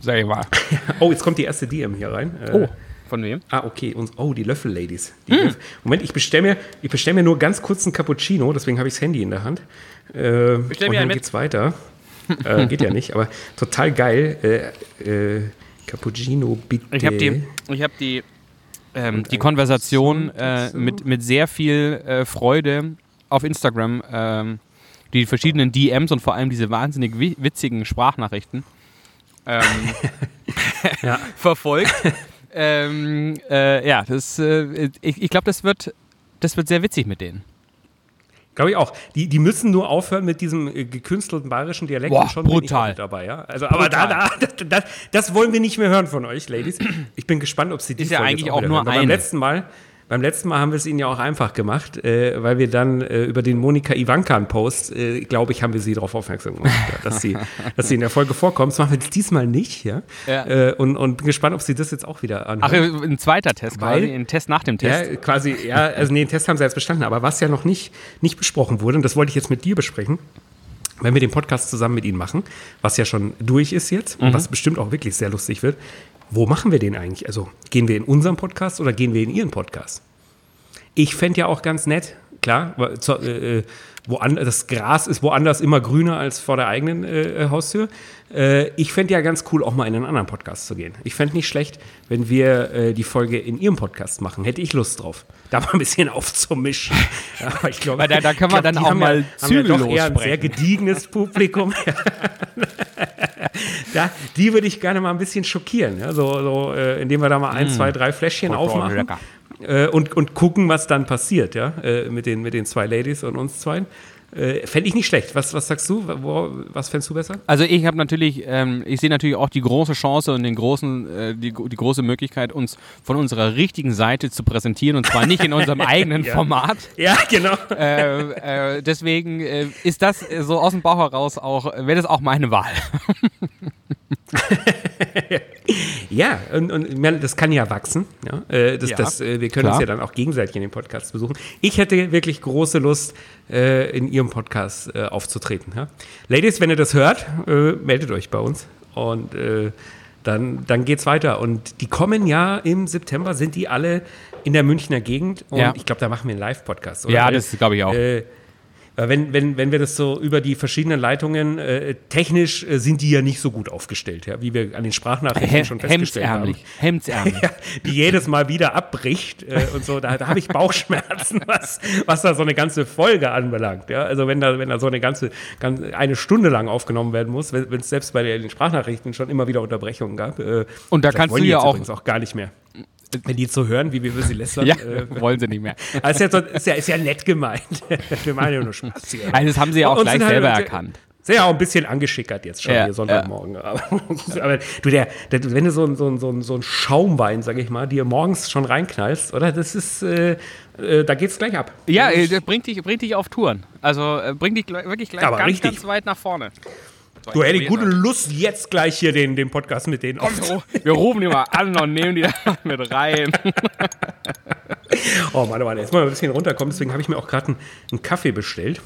sag ich mal. *laughs* oh, jetzt kommt die erste DM hier rein. Äh, oh. Von wem? Ah, okay. Und, oh, die Löffel-Ladies. Die. Löffel. Moment, ich bestelle mir, bestell mir nur ganz kurz einen Cappuccino, deswegen habe ich das Handy in der Hand. Äh, und dann geht's weiter. äh, *laughs* geht ja nicht, aber total geil. Äh, äh, Cappuccino, bitte. Ich habe die, ich hab die, ähm, die Konversation äh, mit, mit sehr viel äh, Freude auf Instagram, ähm, die verschiedenen DMs und vor allem diese wahnsinnig witzigen Sprachnachrichten ähm, *laughs* ja. *laughs* verfolgt. Ähm, äh, ja, das, äh, ich, ich glaube, das wird, das wird sehr witzig mit denen. Glaube ich auch. Die, die müssen nur aufhören mit diesem äh, gekünstelten bayerischen Dialekt. Boah, schon brutal. dabei, ja. Also, aber da, da, das, das, wollen wir nicht mehr hören von euch, Ladies. Ich bin gespannt, ob sie die Ist ja eigentlich auch nur eine. Beim letzten Mal, beim letzten Mal haben wir es ihnen ja auch einfach gemacht, äh, weil wir dann äh, über den Monika Ivankan-Post, äh, glaube ich, haben wir sie darauf aufmerksam gemacht, ja, dass, sie, *laughs* dass sie in der Folge vorkommt. Das machen wir jetzt diesmal nicht, ja. Ja. Äh, und, und bin gespannt, ob sie das jetzt auch wieder Ach, anhören. ein zweiter Test Weil- quasi, ein Test nach dem Test. Ja, quasi, ja, also nee, den Test haben sie jetzt bestanden, aber was ja noch nicht, nicht besprochen wurde, und das wollte ich jetzt mit dir besprechen, wenn wir den Podcast zusammen mit ihnen machen, was ja schon durch ist jetzt und was bestimmt auch wirklich sehr lustig wird, wo machen wir den eigentlich? Also gehen wir in unserem Podcast oder gehen wir in ihren Podcast? Ich fände ja auch ganz nett, klar, zu, äh, woan, das Gras ist woanders immer grüner als vor der eigenen äh, Haustür. Äh, ich fände ja ganz cool, auch mal in einen anderen Podcast zu gehen. Ich fände nicht schlecht, wenn wir äh, die Folge in ihrem Podcast machen. Hätte ich Lust drauf, da mal ein bisschen *laughs* aufzumischen. Aber ich glaube, da- da kann man glaub, dann auch mal ja, haben ja zügellos ein sehr gediegenes Publikum. *laughs* da, die würde ich gerne mal ein bisschen schockieren, ja? so, so, äh, indem wir da mal ein, zwei, drei Fläschchen Oh, aufmachen lecker. Äh, und, und gucken, was dann passiert, ja, äh, mit, den, mit den zwei Ladies und uns zwei. Äh, Fände ich nicht schlecht. Was, was sagst du? Wo, was fändest du besser? Also ich habe natürlich, ähm, ich sehe natürlich auch die große Chance und den großen, äh, die, die große Möglichkeit, uns von unserer richtigen Seite zu präsentieren und zwar nicht in unserem *laughs* eigenen Ja. Format. Ja, genau. Äh, äh, deswegen äh, ist das so aus dem Bauch heraus auch, wäre das auch meine Wahl. *laughs* Ja, und, und das kann ja wachsen. Ja? Äh, das, Ja, das, äh, wir können klar. uns ja dann auch gegenseitig in den Podcast besuchen. Ich hätte wirklich große Lust, äh, in Ihrem Podcast äh, aufzutreten. Ja? Ladies, wenn ihr das hört, äh, meldet euch bei uns. Und äh, dann, dann geht's weiter. Und die kommen ja im September, sind die alle in der Münchner Gegend. Und Ja. ich glaube, da machen wir einen Live-Podcast. oder? Ja, das glaube ich auch. Äh, wenn, wenn, wenn wir das so über die verschiedenen Leitungen, äh, technisch äh, sind die ja nicht so gut aufgestellt, ja, wie wir an den Sprachnachrichten He schon festgestellt haben. Hemdsärmlich. Hemdsärmlich. *laughs* Ja, die jedes Mal wieder abbricht äh, und so. Da, da habe ich Bauchschmerzen, *laughs* was, was da so eine ganze Folge anbelangt. Ja? Also wenn da, wenn da so eine ganze, ganz, eine Stunde lang aufgenommen werden muss, wenn es selbst bei den Sprachnachrichten schon immer wieder Unterbrechungen gab. Äh, Und da kannst du ja auch- auch gar nicht mehr. Wenn die so hören, wie wir sie lästern. Ja, Äh, *laughs* wollen sie nicht mehr. *laughs* also ist, ja, so- ist, ja, ist ja nett gemeint. *laughs* Wir machen ja nur Spaß hier. Also das haben sie ja auch Und gleich halt- selber erkannt. Sind ja auch ein bisschen angeschickert jetzt schon Ja, hier Sonntagmorgen. Aber, aber du, der, der, wenn du so, ein- so, ein- so, ein- so ein Schaumwein, sag ich mal, dir morgens schon reinknallst, oder? Das ist, äh, äh, da geht's gleich ab. Ja, äh, das bringt dich, bringt dich auf Touren. Also äh, bringt dich wirklich gleich Aber ganz, richtig. ganz weit nach vorne. Du hätte gute Lust, jetzt gleich hier den, den Podcast mit denen aufzunehmen. wir, rufen die mal an und nehmen die *laughs* da mit rein. Oh Mann, oh Mann, jetzt mal ein bisschen runterkommen. Deswegen habe ich mir auch gerade einen, einen Kaffee bestellt.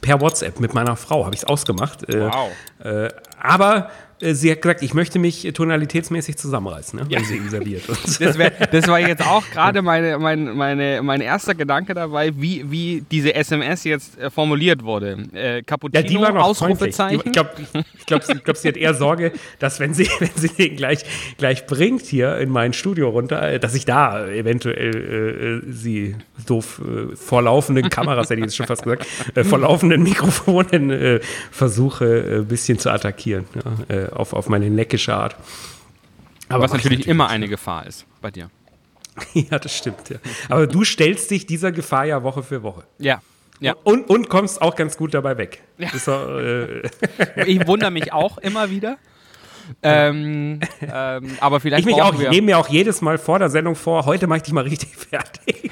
Per WhatsApp mit meiner Frau habe ich es ausgemacht. Äh, Wow. Äh, aber äh, sie hat gesagt, ich möchte mich tonalitätsmäßig zusammenreißen, ne, wenn sie ihn serviert. Das, wär, das war jetzt auch *laughs* gerade meine, mein, meine, mein erster Gedanke dabei, wie, wie diese SMS jetzt äh, formuliert wurde. Äh, Cappuccino, Ja, die war noch freundlich. Die- Ausrufezeichen. Ich glaube, ich glaub, ich glaub, sie hat eher Sorge, dass wenn sie, *laughs* wenn sie den gleich, gleich bringt hier in mein Studio runter, äh, dass ich da eventuell äh, äh, sie doof äh, vor laufenden Kameras, hätte ich jetzt schon fast gesagt, äh, vor laufenden Mikrofonen äh, versuche, äh, ein bisschen zu attackieren. Ja, äh, auf, auf meine neckische Art. Aber was natürlich immer eine Gefahr ist bei dir. *laughs* Ja, das stimmt. Ja. Aber du stellst dich dieser Gefahr ja Woche für Woche. Ja. Ja. Und, und kommst auch ganz gut dabei weg. Ist doch, äh, *laughs* Ich wundere mich auch immer wieder. Ähm, *laughs* ähm, aber vielleicht Ich mich auch, ich nehme mir auch jedes Mal vor der Sendung vor, heute mache ich dich mal richtig fertig.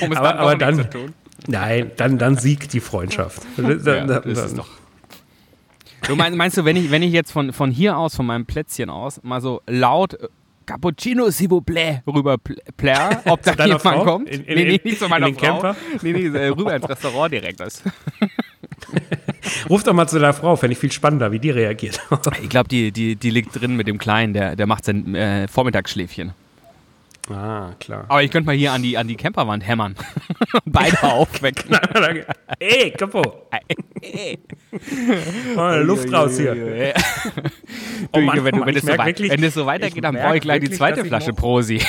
um es aber- dann aber dann- nicht zu tun. Nein, dann, dann siegt die Freundschaft. Ja, das ist doch. Du meinst, meinst du, wenn ich, wenn ich jetzt von, von hier aus, von meinem Plätzchen aus, mal so laut äh, Cappuccino, s'il vous plaît, rüber pl- plär, *laughs* ob da jemand Frau? kommt? In- in- nee, nee, nicht zu meiner Frau. Camper? Nee, nee, äh, rüber ins Restaurant direkt. Das. *laughs* Ruf doch mal zu deiner Frau, fände ich viel spannender, wie die reagiert. Ich glaube, die, die, die liegt drin mit dem Kleinen, der, der macht sein äh, Vormittagsschläfchen. Ah, klar. Aber ich könnte mal hier an die, an die Camperwand hämmern. *laughs* Beide *laughs* aufwecken. Ey, Kapo. *laughs* Oh, Luft raus hier. Du, Oh Mann, wenn, Mann, wenn, es so wirklich- wenn es so weitergeht, dann brauche ich gleich die wirklich, zweite dass ich Flasche Prosi.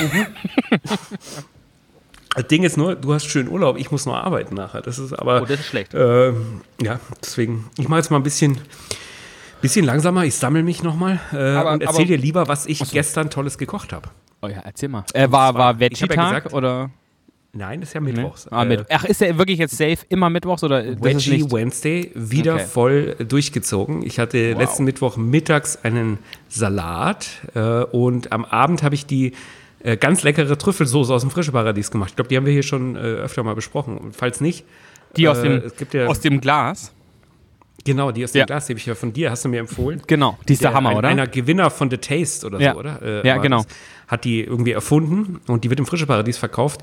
Das Ding ist nur, du hast schön Urlaub, ich muss noch arbeiten nachher. Das ist aber. Oh, das ist schlecht. Ähm, ja, deswegen, ich mache jetzt mal ein bisschen, bisschen langsamer, ich sammle mich nochmal äh, und erzähle dir lieber, was ich gestern Tolles gekocht habe. Oh ja, erzähl mal. Äh, war war ja Veggie-Tag gesagt, oder? Nein, das ist ja Mittwochs. Ah, mit, Äh, ach, ist der wirklich jetzt safe immer Mittwochs oder das ist Veggie? Wednesday wieder Okay. voll durchgezogen. Ich hatte letzten Mittwoch mittags einen Salat äh, und am Abend habe ich die äh, ganz leckere Trüffelsoße aus dem Frische Paradies gemacht. Ich glaube, die haben wir hier schon äh, öfter mal besprochen. Und falls nicht, Die aus, äh, dem, es gibt ja, aus dem Glas. Genau, die aus dem Ja. Glas, die habe ich ja von dir, hast du mir empfohlen. Genau, die ist der, Hammer, ein, oder? Einer Gewinner von The Taste oder Ja. so, oder? Äh, Ja, genau. das. Hat die irgendwie erfunden und die wird im Frische Paradies verkauft.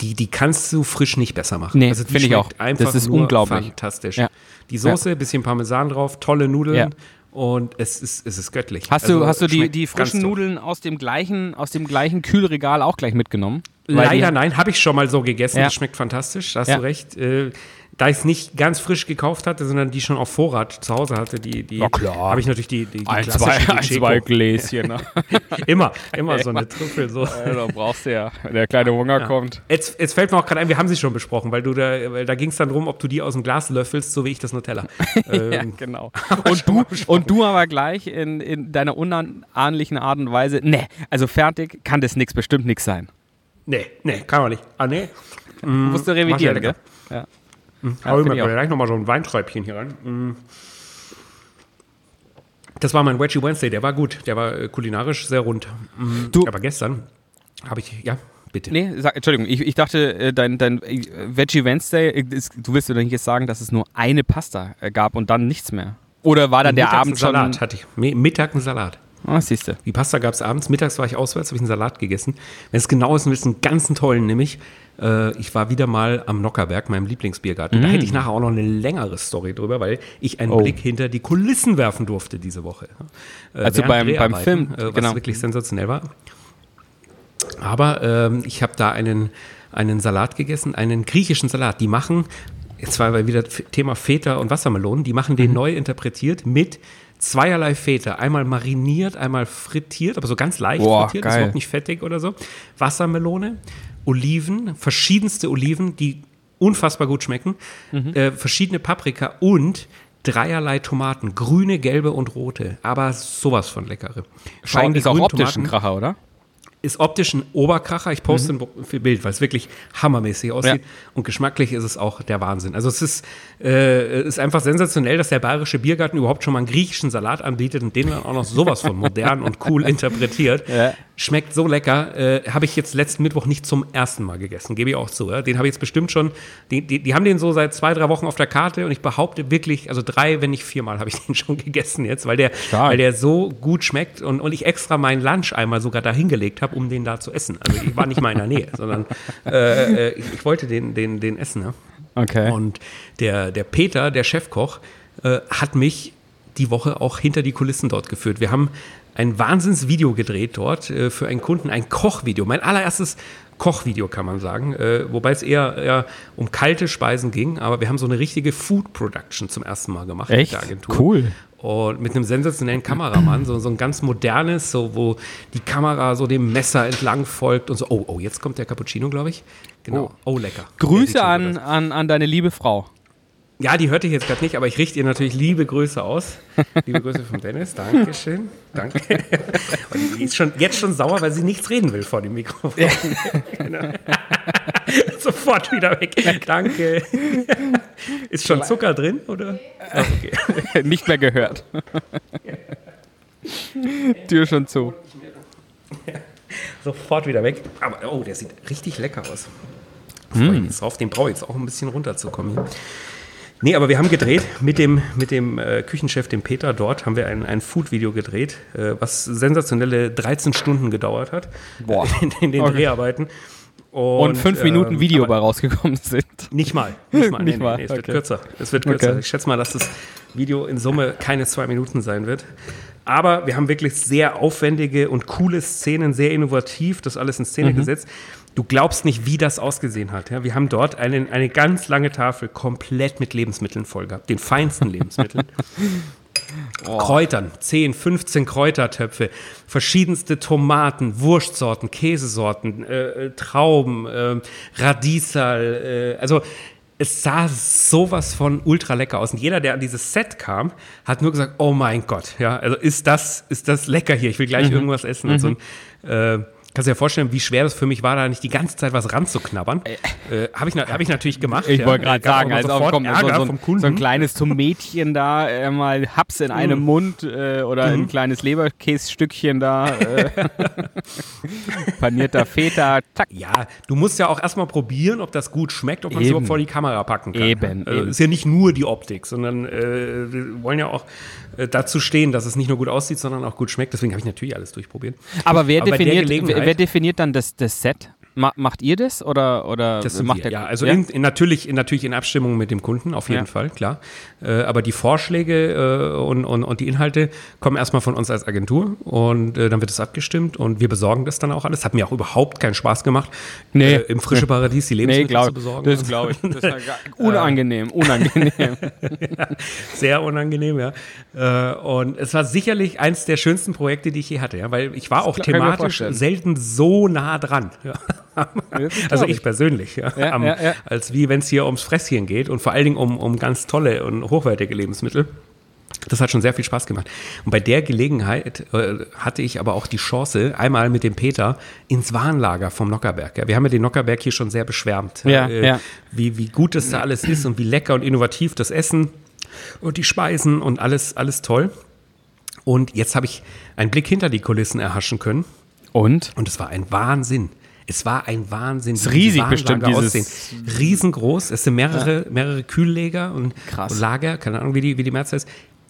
Die, die kannst du frisch nicht besser machen. Nee, die finde ich auch. Einfach Das ist unglaublich. Fantastisch. Ja. Die Soße, bisschen Parmesan drauf, tolle Nudeln und es ist, es ist göttlich. Hast Also, du, hast du die, die frischen. Nudeln aus dem gleichen, aus dem gleichen Kühlregal auch gleich mitgenommen? Leider nein, habe ich schon mal so gegessen. Ja. Das schmeckt fantastisch, da hast Ja. du recht. Äh, da ich es nicht ganz frisch gekauft hatte, sondern die schon auf Vorrat zu Hause hatte, die, die habe ich natürlich die, die, die Ein, zwei, ein, zwei Gläschen. Ne? *laughs* Immer, immer so eine Trüffel. So. da brauchst du ja, wenn der kleine Hunger kommt. Jetzt, jetzt fällt mir auch gerade ein, wir haben sie schon besprochen, weil du da, weil da ging es dann drum, ob du die aus dem Glas löffelst, so wie ich das Nutella. *laughs* Ja, ähm, genau. *laughs* Und du, und du aber gleich in, in deiner unahnlichen Art und Weise, ne, also fertig kann das nix, bestimmt nix sein. nee, nee, kann man nicht. Ah, nee. Musst du ja revidieren, gell? Ja. Hau ich find mir gleich nochmal so ein Weinträubchen hier ran. Mm. Das war mein Wedgie Wednesday, der war gut. Der war äh, kulinarisch sehr rund. Mm, Du- Aber gestern habe ich, ja, bitte. Nee, sag, Entschuldigung, ich, ich dachte, äh, dein, dein Veggie Wednesday, äh, ist, du willst doch nicht jetzt sagen, dass es nur eine Pasta gab und dann nichts mehr. Oder war dann der Mittags Abend schon. Salat hatte ich. Mi- Mittag einen Salat. Ah, siehst du. Die Pasta gab es abends. Mittags war ich auswärts, habe ich einen Salat gegessen. Wenn es genau ist, einen ganzen tollen, nämlich äh, ich war wieder mal am Nockerberg, meinem Lieblingsbiergarten. Da hätte ich nachher auch noch eine längere Story drüber, weil ich einen Mm. Oh. Blick hinter die Kulissen werfen durfte diese Woche. Äh, Also beim- beim Film, äh, was genau. wirklich sensationell war. Aber ähm, ich habe da einen, einen Salat gegessen, einen griechischen Salat. Die machen, jetzt war wieder Thema Feta und Wassermelonen, die machen den Mhm. neu interpretiert mit zweierlei Feta. Einmal mariniert, einmal frittiert, aber so ganz leicht Boah, frittiert, ist geil. überhaupt nicht fettig oder so. Wassermelone, Oliven, verschiedenste Oliven, die unfassbar gut schmecken, Mhm. äh, verschiedene Paprika und dreierlei Tomaten, grüne, gelbe und rote, aber sowas von leckere. Die ist auch optisch ein Tomaten- Kracher, oder? Ist optisch ein Oberkracher. Ich poste ein Bild, weil es wirklich hammermäßig aussieht. Ja. Und geschmacklich ist es auch der Wahnsinn. Also es ist, äh, ist einfach sensationell, dass der Bayerische Biergarten überhaupt schon mal einen griechischen Salat anbietet und den dann auch noch sowas von modern und cool interpretiert. *laughs* Ja. Schmeckt so lecker. Äh, habe ich jetzt letzten Mittwoch nicht zum ersten Mal gegessen, gebe ich auch zu. Ja? Den habe ich jetzt bestimmt schon, die, die, die haben den so seit zwei, drei Wochen auf der Karte und ich behaupte wirklich, also drei, wenn nicht viermal habe ich den *laughs* schon gegessen jetzt, weil der, Stark. weil der so gut schmeckt und, und ich extra meinen Lunch einmal sogar da hingelegt habe, um den da zu essen. Also ich war nicht mal in der Nähe, sondern äh, äh, ich, ich wollte den, den, den essen. Ja? Okay. Und der, der Peter, der Chefkoch, äh, hat mich die Woche auch hinter die Kulissen dort geführt. Wir haben ein Wahnsinnsvideo gedreht dort äh, für einen Kunden, ein Kochvideo. Mein allererstes Kochvideo, kann man sagen. Äh, wobei es eher, eher um kalte Speisen ging. Aber wir haben so eine richtige Food Production zum ersten Mal gemacht Echt? mit der Agentur. Cool. Und mit einem sensationellen Kameramann, so, so ein ganz modernes, so wo die Kamera so dem Messer entlang folgt und so. Oh, oh, jetzt kommt der Cappuccino, glaube ich. Genau. Oh, lecker. Der sieht Grüße an, an, an deine liebe Frau. Ja, die hörte ich jetzt gerade nicht, aber ich richte ihr natürlich liebe Grüße aus. Liebe Grüße von Dennis, Dankeschön. Danke. Und die ist schon, jetzt schon sauer, weil sie nichts reden will vor dem Mikrofon. Genau. *laughs* Sofort wieder weg. Danke. Ist schon Zucker drin, oder? Okay. *laughs* Nicht mehr gehört. Tür schon zu. Sofort wieder weg. Aber, oh, der sieht richtig lecker aus. Freue ich mich drauf. Den brauche ich jetzt auch ein bisschen runterzukommen. Hier. Nee, aber wir haben gedreht mit dem, mit dem äh, Küchenchef, dem Peter, dort haben wir ein, ein Food-Video gedreht, äh, was sensationelle 13 Stunden gedauert hat. Boah. *laughs* In, in den Okay. Dreharbeiten. Und fünf Minuten ähm, Video bei rausgekommen sind. Nicht mal. Nicht mal. *laughs* Nicht nee, mal, Nee, nee, es wird okay. kürzer. Es wird kürzer. Okay. Ich schätze mal, dass das Video in Summe keine zwei Minuten sein wird. Aber wir haben wirklich sehr aufwendige und coole Szenen, sehr innovativ, das alles in Mhm. Szene gesetzt. Du glaubst nicht, wie das ausgesehen hat. Ja, wir haben dort eine, eine ganz lange Tafel komplett mit Lebensmitteln voll gehabt. Den feinsten Lebensmitteln. *laughs* Kräutern, 10, 15 Kräutertöpfe, verschiedenste Tomaten, Wurstsorten, Käsesorten, äh, äh, Trauben, äh, Radieserl, äh, also es sah sowas von ultra lecker aus. Und jeder, der an dieses Set kam, hat nur gesagt, oh mein Gott, ja, also ist das, ist das lecker hier, ich will gleich irgendwas essen. Und so ein, äh, Kannst du dir vorstellen, wie schwer das für mich war, da nicht die ganze Zeit was ranzuknabbern? Äh, Habe ich, hab ich natürlich gemacht. Ich ja. wollte gerade sagen, also sofort kommt so, Ärger so, vom ein- Kunden. so ein kleines Tomätchen da, äh, mal Haps in einem Mhm. Mund äh, oder ein kleines Leberkässtückchen da, äh, *laughs* panierter Feta, zack. Ja, du musst ja auch erstmal probieren, ob das gut schmeckt, ob man es überhaupt vor die Kamera packen kann. Eben, Also, eben. Ist ja nicht nur die Optik, sondern äh, wir wollen ja auch dazu stehen, dass es nicht nur gut aussieht, sondern auch gut schmeckt. Deswegen habe ich natürlich alles durchprobiert. Aber wer Aber definiert, wer definiert dann das, das Set? Ma macht ihr das oder, oder Das macht wir, der ja, also In, in, natürlich, in, natürlich in Abstimmung mit dem Kunden, auf jeden Ja. Fall, klar. Äh, aber die Vorschläge äh, und, und, und die Inhalte kommen erstmal von uns als Agentur und äh, dann wird es abgestimmt und wir besorgen das dann auch alles. Hat mir auch überhaupt keinen Spaß gemacht, Nee. äh, im frische Paradies die Nee, Lebensmittel glaub, zu besorgen. das glaube ich. Das ist ja gar- *laughs* *laughs* unangenehm, unangenehm. *laughs* Sehr unangenehm, ja. Äh, und es war sicherlich eins der schönsten Projekte, die ich je hatte, ja, weil ich war auch ich mir thematisch selten so nah dran. Ja. Also ich persönlich, ja, Ja, am, als wie wenn es hier ums Fresschen geht und vor allen Dingen um, um ganz tolle und hochwertige Lebensmittel. Das hat schon sehr viel Spaß gemacht. Und bei der Gelegenheit äh, hatte ich aber auch die Chance, einmal mit dem Peter ins Warenlager vom Nockerberg. Ja, wir haben ja den Nockerberg hier schon sehr beschwärmt, Ja, äh, ja. Wie, wie gut das da alles ist und wie lecker und innovativ das Essen und die Speisen und alles, alles toll. Und jetzt habe ich einen Blick hinter die Kulissen erhaschen können. Und? Und es war ein Wahnsinn. Es war ein Wahnsinn. Ist wie diese riesig bestimmt, dieses- aussehen. Riesengroß. Es sind mehrere, mehrere Kühlleger und, und Lager, keine Ahnung, wie die, wie die Mehrzahl ist.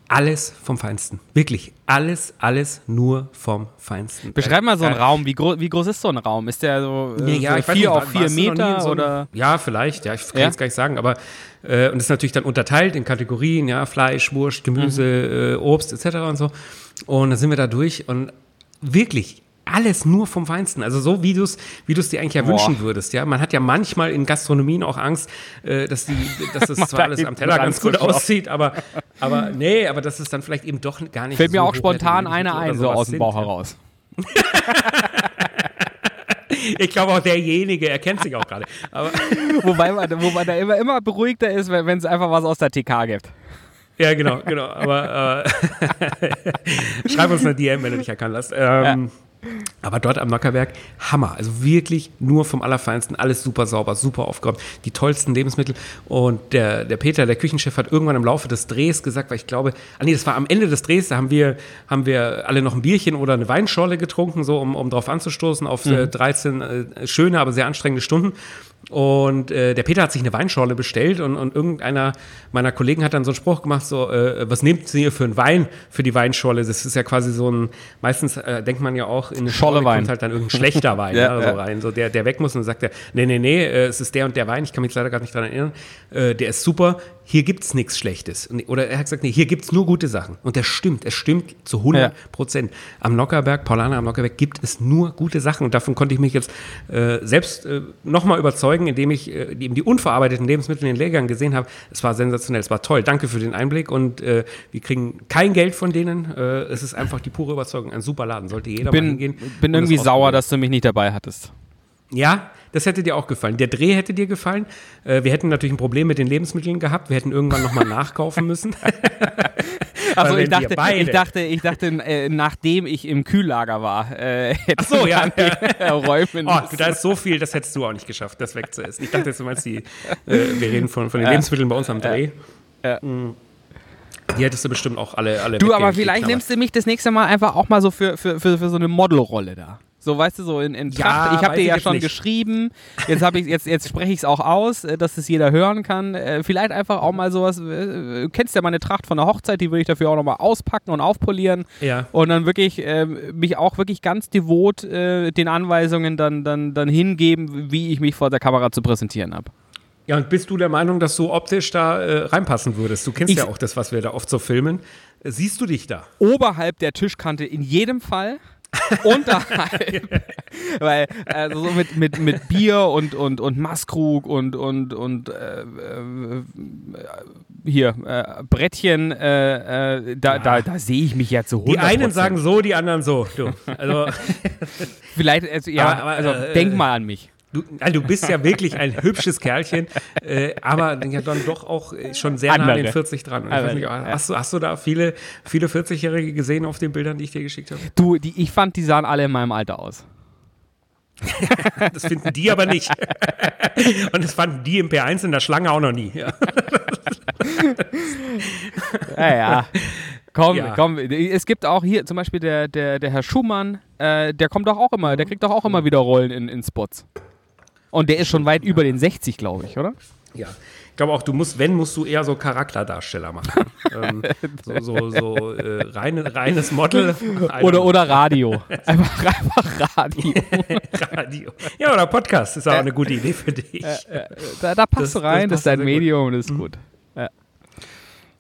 Alles vom Feinsten. Wirklich. Alles, alles nur vom Feinsten. Beschreib mal so einen Äh, Raum. Wie, gro wie groß ist so ein Raum? Ist der so, äh, ja, so vier nicht, auf vier Meter so oder? Ja, vielleicht, ja, ich kann Ja? jetzt gar nicht sagen, aber äh, und ist natürlich dann unterteilt in Kategorien, ja, Fleisch, Wurst, Gemüse, Mhm. äh, Obst etc. und so. Und dann sind wir da durch und wirklich alles nur vom Feinsten. Also so, wie du es wie du's dir eigentlich ja Boah. wünschen würdest. Ja, man hat ja manchmal in Gastronomien auch Angst, äh, dass die, dass das *laughs* Macht zwar alles am Teller ganz gut aussieht, aber, aber nee, aber dass es dann vielleicht eben doch gar nicht Fällt mir so auch spontan eine ein, so aus dem Bauch ja. heraus. *laughs* Ich glaube auch derjenige erkennt sich auch gerade. *laughs* Wobei, man, wo man da immer, immer beruhigter ist, wenn es einfach was aus der TK gibt. Ja, genau, genau. Aber äh, schreib uns eine DM, wenn du dich erkannt hast. Ähm, Aber dort am Nockerberg, Hammer. Also wirklich nur vom Allerfeinsten, alles super sauber, super aufgeräumt, die tollsten Lebensmittel. Und der, der Peter, der Küchenchef, hat irgendwann im Laufe des Drehs gesagt, weil ich glaube, ah nee, das war am Ende des Drehs, da haben wir, haben wir alle noch ein Bierchen oder eine Weinschorle getrunken, so um, um drauf anzustoßen auf äh, 13 äh, schöne, aber sehr anstrengende Stunden. Und äh, der Peter hat sich eine Weinschorle bestellt und, und irgendeiner meiner Kollegen hat dann so einen Spruch gemacht, so, äh, was nehmt ihr für einen Wein für die Weinschorle? Das ist ja quasi so ein, meistens äh, denkt man ja auch, in eine Scholle Schorle Wein. kommt halt dann irgendein schlechter Wein Ja, *laughs* ja, so rein, so der, der weg muss und dann sagt er, nee, nee, nee, äh, es ist der und der Wein, ich kann mich leider gar nicht dran erinnern, äh, der ist super, hier gibt's nichts Schlechtes. Oder er hat gesagt, nee, hier gibt's nur gute Sachen. Und das stimmt, es stimmt zu 100 Prozent. Am Nockerberg, Paulaner am Nockerberg gibt es nur gute Sachen und davon konnte ich mich jetzt äh, selbst äh, nochmal überzeugen, indem ich äh, eben die unverarbeiteten Lebensmittel in den Lehrgängen gesehen habe. Es war sensationell, es war toll. Danke für den Einblick und äh, wir kriegen kein Geld von denen. Äh, es ist einfach die pure Überzeugung, ein super Laden. Sollte jeder mal Bin, hingehen. bin es irgendwie sauer, dass du mich nicht dabei hattest. Ja, das hätte dir auch gefallen. Der Dreh hätte dir gefallen. Äh, wir hätten natürlich ein Problem mit den Lebensmitteln gehabt. Wir hätten irgendwann nochmal nachkaufen müssen. *laughs* Also ich dachte, ich dachte, ich dachte, äh, nachdem ich im Kühllager war, äh, hätte so, ja. *laughs* räumen Oh, da ist so viel, das hättest du auch nicht geschafft, das wegzuessen. Ich dachte, jetzt, du meinst die, äh, wir reden von, von den Lebensmitteln bei uns am Dreh. Ja. Mm. Die hättest du bestimmt auch alle, alle Du, aber vielleicht nimmst du mich das nächste Mal einfach auch mal so für, für, für, für so eine Modelrolle da. So, weißt du, so in, in Ja, Tracht. Ich habe dir ja schon nicht. geschrieben. Jetzt, ich, jetzt, jetzt spreche ich es auch aus, äh, dass es jeder hören kann. Äh, Vielleicht einfach auch mal sowas. äh, Du kennst ja meine Tracht von der Hochzeit, die würde ich dafür auch nochmal auspacken und aufpolieren. Ja. Und dann wirklich ähm, mich auch wirklich ganz devot äh, den Anweisungen dann, dann, dann hingeben, wie ich mich vor der Kamera zu präsentieren habe. Ja, und bist du der Meinung, dass du optisch da äh, reinpassen würdest? Du kennst Ich- ja auch das, was wir da oft so filmen. Äh, Siehst du dich da? oberhalb der Tischkante in jedem Fall. Unterhalb. *laughs* Weil, also so mit, mit, mit Bier und, und, und Maßkrug und, und, und äh, äh, hier, äh, Brettchen, äh, äh, da, da, da sehe ich mich ja zu 100%. Die einen sagen so, die anderen so. Du, also, *laughs* Vielleicht, also, ja, Aber- aber, also denk mal an mich. Du, also du bist ja wirklich ein hübsches Kerlchen, äh, aber ja dann doch auch äh, schon sehr nah an den Andere. 40 dran. Nicht, hast, du, hast du da viele, viele 40-Jährige gesehen auf den Bildern, die ich dir geschickt habe? Du, die, ich fand, die sahen alle in meinem Alter aus. *laughs* das finden die aber nicht. *laughs* Und das fanden die im P1 in der Schlange auch noch nie. Ja. Ja, ja. Komm, Ja. komm. Es gibt auch hier zum Beispiel der, der, der Herr Schumann, äh, der kommt doch auch immer, der kriegt doch auch immer wieder Rollen in, in Spots. Und der ist schon weit über den 60, glaube ich, oder? Ja. Ich glaube auch, du musst, wenn, musst du eher so Charakterdarsteller machen. *laughs* ähm, so so, so äh, reine, reines Model. Oder, oder Radio. *laughs* Einfach, einfach Radio. *laughs* Radio. Ja, oder Podcast ist auch eine gute Idee für dich. Da, da passt Das- du rein, das das, ist dein sehr gut. Medium, das ist gut.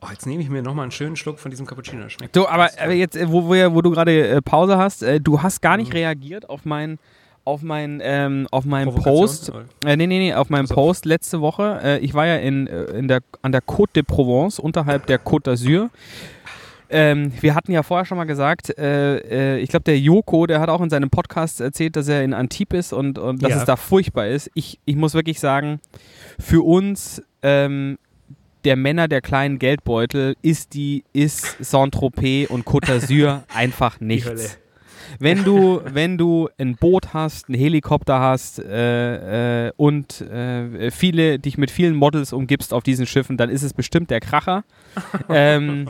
Oh, jetzt nehme ich mir nochmal einen schönen Schluck von diesem Cappuccino. Schmeckt Du, aber äh, jetzt, äh, wo, wir, wo du gerade äh, Pause hast, äh, du hast gar Mhm. nicht reagiert auf mein auf mein ähm, auf meinen Post. Äh, nee, nee, nee, auf meinen Ach so. Post letzte Woche. Äh, ich war ja in, äh, in der, an der Côte de Provence, unterhalb der Côte d'Azur. Ähm, wir hatten ja vorher schon mal gesagt, äh, äh, ich glaube, der Joko, der hat auch in seinem Podcast erzählt, dass er in Antibes ist und, und dass Ja. es da furchtbar ist. Ich, ich muss wirklich sagen, für uns, ähm, der Männer der kleinen Geldbeutel, ist die, ist Saint-Tropez und Côte d'Azur *laughs* einfach nichts. Wenn du, wenn du ein Boot hast, einen Helikopter hast äh, äh, und äh, viele, dich mit vielen Models umgibst auf diesen Schiffen, dann ist es bestimmt der Kracher. *laughs* ähm,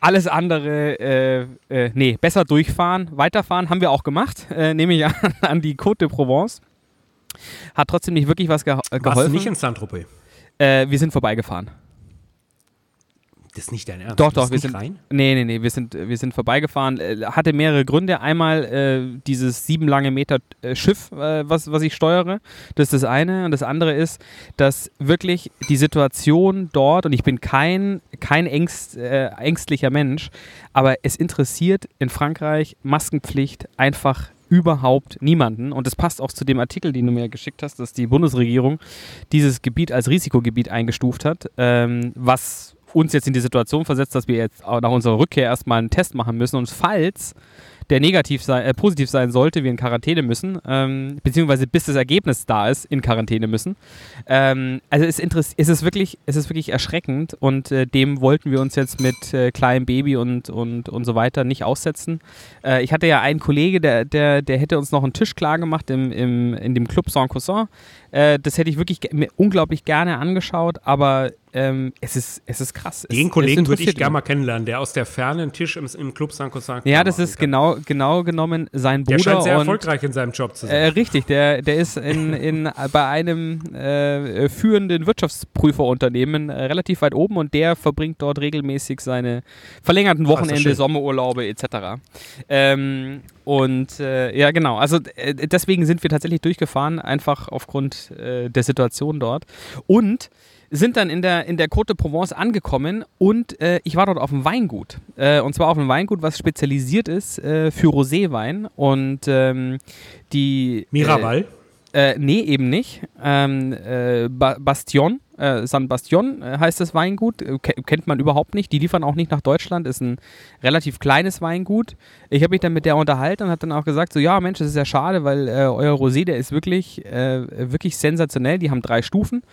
alles andere, äh, äh, nee, besser durchfahren, weiterfahren, haben wir auch gemacht, äh, nehme ich *laughs* an, an die Côte de Provence. Hat trotzdem nicht wirklich was geho äh, Warst du geholfen. nicht in Saint-Tropez? äh, wir sind vorbeigefahren. Das ist nicht dein Ernst. Doch, doch, wir sind, rein? nee, nee, nee, wir sind, wir sind vorbeigefahren. Äh, hatte mehrere Gründe. Einmal äh, dieses sieben lange Meter äh, Schiff, äh, was, was ich steuere. Das ist das eine. Und das andere ist, dass wirklich die Situation dort, und ich bin kein, kein ängst, äh, ängstlicher Mensch, aber es interessiert in Frankreich Maskenpflicht einfach überhaupt niemanden. Und das passt auch zu dem Artikel, den du mir geschickt hast, dass die Bundesregierung dieses Gebiet als Risikogebiet eingestuft hat, ähm, was uns jetzt in die Situation versetzt, dass wir jetzt nach unserer Rückkehr erstmal einen Test machen müssen und falls der negativ sein, äh, positiv sein sollte, wir in Quarantäne müssen, ähm, beziehungsweise bis das Ergebnis da ist, in Quarantäne müssen. Ähm, also es, interess- es, ist wirklich, es ist wirklich erschreckend und äh, dem wollten wir uns jetzt mit äh, kleinem Baby und, und, und so weiter nicht aussetzen. Äh, ich hatte ja einen Kollege, der, der, der hätte uns noch einen Tisch klar gemacht im, im, in dem Club Sans Cousin. Äh, das hätte ich wirklich unglaublich gerne angeschaut, aber ähm, es, ist, es ist krass. Den es Kollegen würde ich gerne mal kennenlernen, der aus der Ferne einen Tisch im, im Club San Cousin Ja, das ist genau, genau genommen sein Der Bruder. scheint sehr und, erfolgreich in seinem Job zu sein. Äh, richtig, der, der ist in, in, *laughs* bei einem äh, führenden Wirtschaftsprüferunternehmen äh, relativ weit oben und der verbringt dort regelmäßig seine verlängerten Wochenende, schön. Sommerurlaube etc. Ähm, und äh, ja, genau, also äh, deswegen sind wir tatsächlich durchgefahren, einfach aufgrund äh, der Situation dort. Und sind dann in der, in der Côte de Provence angekommen und äh, ich war dort auf dem Weingut. Äh, und zwar auf einem Weingut, was spezialisiert ist äh, für Roséwein. Und ähm, die. Miraval. Äh, äh, nee, eben nicht. Ähm, äh, ba Bastion, äh, San Bastion heißt das Weingut. Ke- kennt man überhaupt nicht. Die liefern auch nicht nach Deutschland. Ist ein relativ kleines Weingut. Ich habe mich dann mit der unterhalten und habe dann auch gesagt: So, ja, Mensch, das ist ja schade, weil äh, euer Rosé, der ist wirklich, äh, wirklich sensationell. Die haben drei Stufen.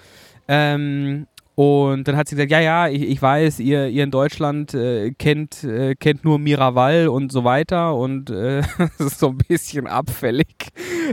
Ähm, und dann hat sie gesagt, ja, ja, ich, ich weiß, ihr, ihr in Deutschland äh, kennt, äh, kennt nur Miraval und so weiter und äh, *laughs* das ist so ein bisschen abfällig.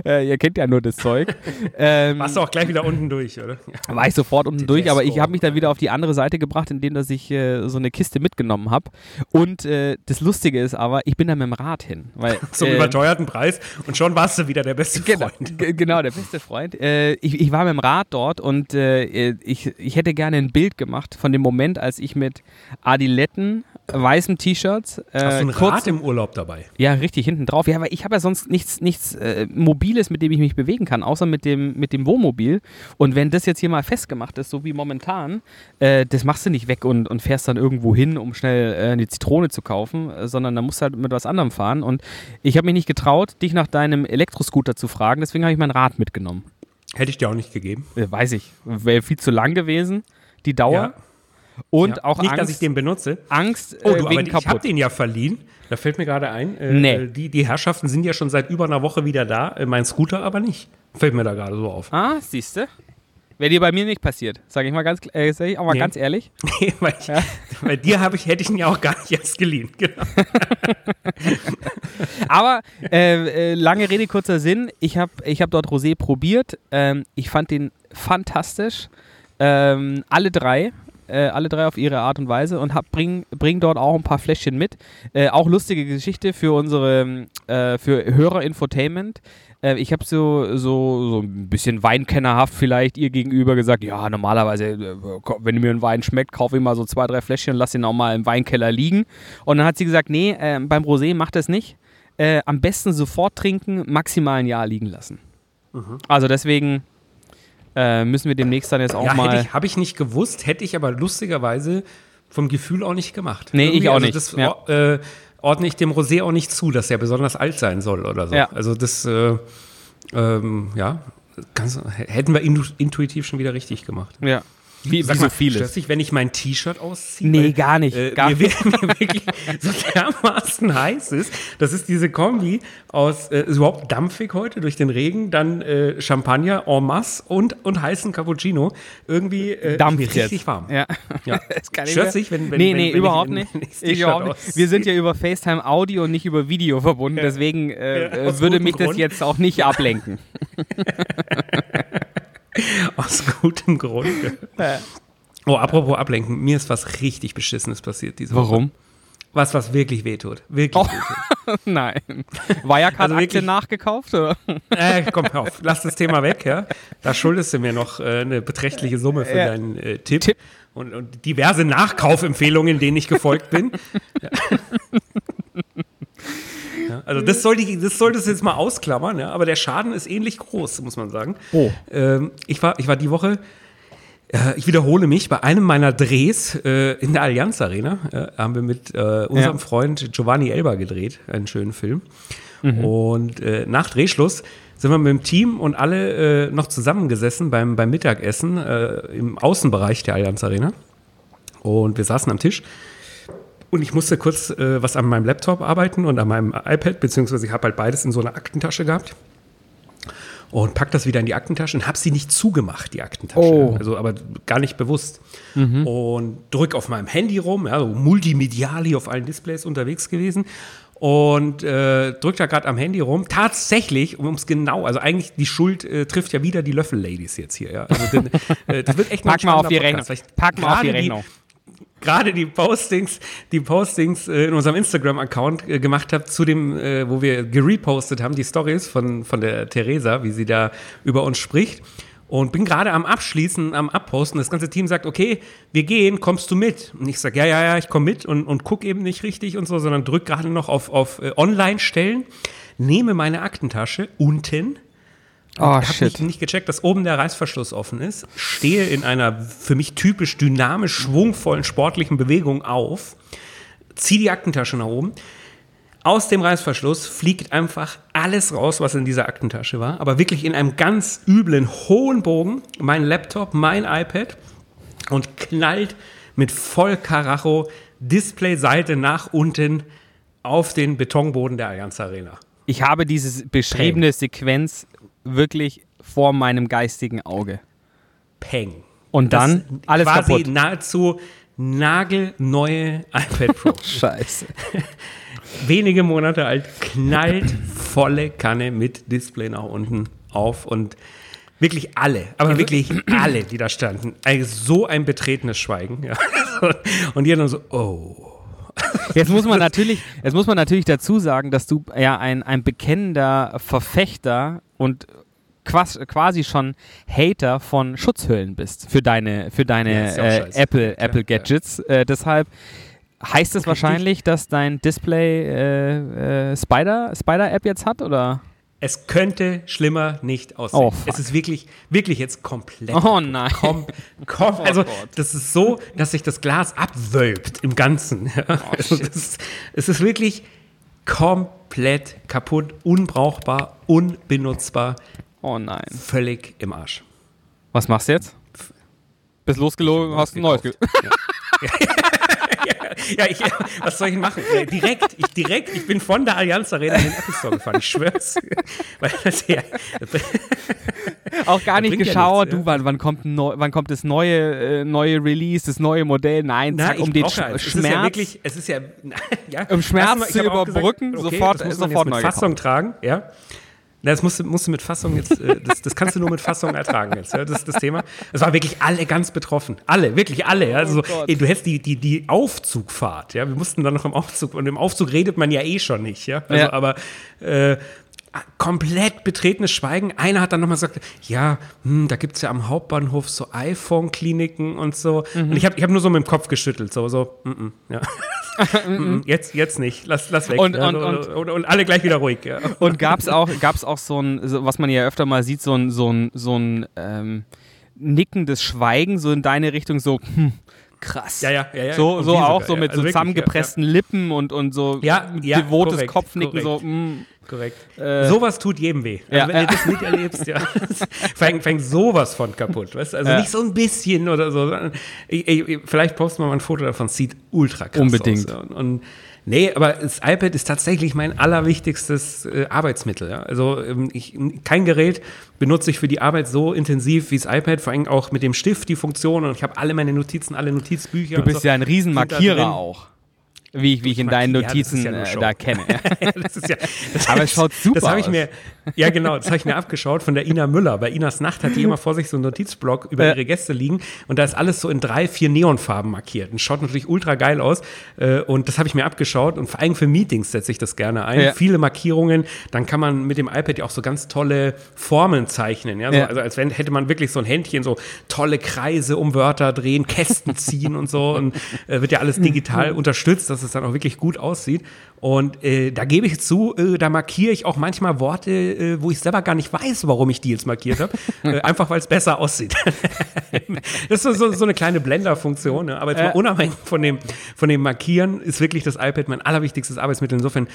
Äh, ihr kennt ja nur das Zeug. *laughs* Ähm, Warst du auch gleich wieder unten durch, oder? *laughs* war ich sofort unten durch, aber ich habe mich dann wieder auf die andere Seite gebracht, indem dass ich äh, so eine Kiste mitgenommen habe. Und äh, das Lustige ist aber, ich bin da mit dem Rad hin. Weil, Zum überteuerten Preis und schon warst du wieder der beste Genau, Freund. g- genau, der beste Freund. Ich, ich war mit dem Rad dort und ich, ich hätte gerne ein Bild gemacht von dem Moment, als ich mit Adiletten, weißem T-Shirt, äh, Hast du ein Rad im Urlaub dabei? ja, richtig, hinten drauf. Ja, aber ich habe ja sonst nichts, nichts äh, Mobiles, mit dem ich mich bewegen kann, außer mit dem, mit dem Wohnmobil. Und wenn das jetzt hier mal festgemacht ist, so wie momentan, äh, das machst du nicht weg und, und fährst dann irgendwo hin, um schnell äh, eine Zitrone zu kaufen, äh, sondern da musst du halt mit was anderem fahren. Und ich habe mich nicht getraut, dich nach deinem Elektroscooter zu fragen, deswegen habe ich mein Rad mitgenommen. Hätte ich dir auch nicht gegeben. Äh, weiß ich, wäre viel zu lang gewesen, die Dauer. Ja. Und Ja. auch nicht, Angst, dass ich den benutze. Angst äh, Oh, du, aber wegen die- ich habe kaputt. den ja verliehen. Da fällt mir gerade ein. Äh, Nee. die, die Herrschaften sind ja schon seit über einer Woche wieder da. Äh, mein Scooter aber nicht. Fällt mir da gerade so auf. Ah, siehst du? Wäre dir bei mir nicht passiert, sage ich mal ganz, äh, sag ich auch mal Nee. ganz ehrlich. *laughs* Nee, weil ich, Bei dir ich, hätte ich ihn ja auch gar nicht erst geliehen. Genau. *laughs* Aber äh, äh, lange Rede, kurzer Sinn. Ich habe ich hab dort Rosé probiert. Ähm, ich fand den fantastisch. Ähm, alle drei. Äh, alle drei auf ihre Art und Weise und hab, bring, bring dort auch ein paar Fläschchen mit. Äh, auch lustige Geschichte für unsere äh, für Hörer-Infotainment. Äh, ich habe so, so, so ein bisschen Weinkennerhaft vielleicht ihr gegenüber gesagt, ja, normalerweise, äh, wenn mir ein Wein schmeckt, kaufe ich mal so zwei, drei Fläschchen und lass ihn auch mal im Weinkeller liegen. Und dann hat sie gesagt, nee, äh, beim Rosé macht das nicht. Äh, am besten sofort trinken, maximal ein Jahr liegen lassen. Mhm. Also deswegen äh, müssen wir demnächst dann jetzt auch ja, mal. Habe ich nicht gewusst, hätte ich aber lustigerweise vom Gefühl auch nicht gemacht. Nee, Irgendwie, ich auch also nicht. Das, ja. äh, ordne ich dem Rosé auch nicht zu, dass er besonders alt sein soll oder so. Ja. Also das, äh, ähm, ja, ganz, hätten wir intuitiv schon wieder richtig gemacht. Ja. Wie, Sag wie mal, so vieles. Stört sich, wenn ich mein T-Shirt ausziehe? Nee, weil, gar nicht. Äh, gar mir, nicht. *laughs* Mir wirklich so dermaßen heiß ist. Das ist diese Kombi aus, äh, ist überhaupt dampfig heute durch den Regen, dann äh, Champagner en masse und, und heißen Cappuccino. Irgendwie äh, Dampft richtig warm. Ja. ja. *laughs* Stört sich, wenn, wenn Nee, nee, wenn, überhaupt, wenn nicht. *laughs* Ich überhaupt nicht. Wir sind ja über FaceTime Audio und nicht über Video verbunden, deswegen äh, ja, würde mich Grund. das jetzt auch nicht ablenken. *laughs* Aus gutem Grund. Oh, apropos ablenken, mir ist was richtig Beschissenes passiert diese Woche. Warum? Was, was wirklich wehtut. Wirklich oh. wehtut. *laughs* Nein. Wirecard also Aktien nachgekauft, oder? Äh, komm, hör auf. Lass das Thema weg, ja. Da schuldest du mir noch äh, eine beträchtliche Summe für ja. deinen äh, Tipp. Tipp. Und, und, diverse Nachkaufempfehlungen, denen ich gefolgt bin. *laughs* Ja. Also das, soll die, das solltest du jetzt mal ausklammern, ja, aber der Schaden ist ähnlich groß, muss man sagen. Oh. Ähm, ich, war, ich war die Woche, äh, ich wiederhole mich, bei einem meiner Drehs äh, in der Allianz Arena äh, haben wir mit äh, unserem ja. Freund Giovanni Elba gedreht, einen schönen Film. Mhm. Und äh, nach Drehschluss sind wir mit dem Team und alle äh, noch zusammengesessen beim, beim Mittagessen im Außenbereich der Allianz Arena. Und wir saßen am Tisch und ich musste kurz äh, was an meinem Laptop arbeiten und an meinem iPad, beziehungsweise ich habe halt beides in so einer Aktentasche gehabt. Und pack das wieder in die Aktentasche und habe sie nicht zugemacht, die Aktentasche. Oh. Also aber gar nicht bewusst. Mhm. Und drück auf meinem Handy rum, ja, so multimediali auf allen Displays unterwegs gewesen und äh, drückt da gerade am Handy rum. Tatsächlich, um es genau, also eigentlich die Schuld äh, trifft ja wieder die Löffel-Ladies jetzt hier. Ja. Also, äh, das wird echt *laughs* Pack mal auf die Rechnung. Pack mal auf die Rechnung gerade die Postings, die Postings äh, in unserem Instagram-Account äh, gemacht habe, zu dem, äh, wo wir gerepostet haben, die Stories von, von der Theresa, wie sie da über uns spricht. Und bin gerade am Abschließen, am Abposten. Das ganze Team sagt, okay, wir gehen, kommst du mit? Und ich sage, ja, ja, ja, ich komme mit und, und guck eben nicht richtig und so, sondern drück gerade noch auf, auf Online-Stellen, nehme meine Aktentasche unten, Oh, habe nicht, nicht gecheckt, dass oben der Reißverschluss offen ist. Stehe in einer für mich typisch dynamisch schwungvollen sportlichen Bewegung auf, ziehe die Aktentasche nach oben. Aus dem Reißverschluss fliegt einfach alles raus, was in dieser Aktentasche war, aber wirklich in einem ganz üblen, hohen Bogen mein Laptop, mein iPad und knallt mit Vollkaracho Displayseite nach unten auf den Betonboden der Allianz Arena. Ich habe diese beschriebene. Sequenz wirklich vor meinem geistigen Auge. Peng. Und dann das alles quasi kaputt. nahezu nagelneue iPad Pro. *laughs* Scheiße. *laughs* Wenige Monate alt, knallt volle Kanne mit Display nach unten auf und wirklich alle, aber also wirklich *clears throat* alle, die da standen, eigentlich so ein betretenes Schweigen. Ja. *laughs* Und die dann so, oh. Jetzt muss man natürlich, jetzt muss man natürlich dazu sagen, dass du ja ein, ein bekennender Verfechter und quasi schon Hater von Schutzhüllen bist für deine, für deine ja, äh, Apple, ja, Apple Gadgets. Ja. Äh, deshalb heißt es wahrscheinlich, dass dein Display äh, äh, Spider, Spider App jetzt hat, oder? Es könnte schlimmer nicht aussehen. Oh, es ist wirklich, wirklich jetzt komplett. Oh nein. Kom, kom, *laughs* oh also, das ist so, dass sich das Glas abwölbt im Ganzen. *laughs* Oh, also das, es ist wirklich komplett kaputt, unbrauchbar, unbenutzbar. Oh nein. Völlig im Arsch. Was machst du jetzt? Bist losgelogen, hast ein neues. Ja. *laughs* ja, ich, was soll ich machen? Äh, direkt, ich direkt, ich bin von der Allianz Arena in den Apple Store gefahren, ich schwör's. *laughs* Weil das, ja, *laughs* auch gar nicht bringt ja geschaut, nichts, du, wann, wann, kommt neu, wann kommt das neue, äh, neue Release, das neue Modell? Nein, Na, zack, um den Sch ja, es Schmerz. ist ja wirklich, es ist ja, ja Um Schmerz zu habe auch überbrücken, sofort- das muss sofort man jetzt neu mit. Fassung tragen, ja. Na, Das musst, du- musst du mit Fassung jetzt, äh, das, das kannst du nur mit Fassung ertragen jetzt. Ja? Das ist das Thema. Es waren wirklich alle ganz betroffen. Alle, wirklich alle. Ja? Also, Oh ey, du hättest die, die, die Aufzugfahrt, ja. Wir mussten dann noch im Aufzug, und im Aufzug redet man ja eh schon nicht, ja. Also, Ja. aber äh, komplett betretenes Schweigen. Einer hat dann nochmal gesagt, ja, hm, da gibt es ja am Hauptbahnhof so iPhone-Kliniken und so. Mhm. Und ich habe ich hab nur so mit dem Kopf geschüttelt, so, so, mm -mm, ja. *laughs* Mm, mm, jetzt, jetzt nicht, lass, lass weg. Und- ja, und- und- und, und alle gleich wieder ruhig. Ja. *laughs* Und gab es auch, gab's auch so ein, so, was man ja öfter mal sieht, so ein, so ein, so ein ähm, nickendes Schweigen, so in deine Richtung, so, hm, krass. Ja, ja, ja, ja. So, Und so auch sogar, so ja. mit Also so zusammengepressten Lippen und, und so Ja, ja, devotes korrekt, Kopfnicken, so, korrekt. hm, Korrekt. Äh, sowas tut jedem weh. Also ja, wenn ja. du das miterlebst, ja, *laughs* fängt, fängt sowas von kaputt. Weißt? Also Ja. nicht so ein bisschen oder so. sondern- Ich, ich, vielleicht posten wir mal ein Foto davon, sieht ultra krass Unbedingt. aus. Ja. Und, und nee, aber das iPad ist tatsächlich mein allerwichtigstes äh, Arbeitsmittel. Ja. Also ähm, ich, kein Gerät benutze ich für die Arbeit so intensiv wie das iPad, vor allem auch mit dem Stift die Funktion und ich habe alle meine Notizen, alle Notizbücher. du bist so, ja ein Riesenmarkierer auch. Wie ich, wie ich in deinen Ja, Notizen ja nur äh, da kenne. Ja, das ist ja, *laughs* das Aber es *laughs* schaut super Das habe ich aus. mir, ja genau, das habe ich mir abgeschaut von der Ina Müller. Bei Inas Nacht hat die immer vor sich so einen Notizblock über Ja. ihre Gäste liegen und da ist alles so in drei, vier Neonfarben markiert. Und schaut natürlich ultra geil aus. Äh, Und das habe ich mir abgeschaut und vor allem für Meetings setze ich das gerne ein. Ja. Viele Markierungen, dann kann man mit dem iPad ja auch so ganz tolle Formeln zeichnen. Ja? So, Ja. Also als wenn hätte man wirklich so ein Händchen, so tolle Kreise um Wörter drehen, Kästen ziehen und so. Und äh, wird ja alles *laughs* digital unterstützt, dass es dann auch wirklich gut aussieht. Und äh, da gebe ich zu, äh, da markiere ich auch manchmal Worte, äh, wo ich selber gar nicht weiß, warum ich die jetzt markiert habe. *laughs* äh, einfach weil es besser aussieht. *laughs* das ist so, so eine kleine Blender-Funktion. Ne? Aber jetzt mal Äh. unabhängig von dem, von dem Markieren ist wirklich das iPad mein allerwichtigstes Arbeitsmittel. Insofern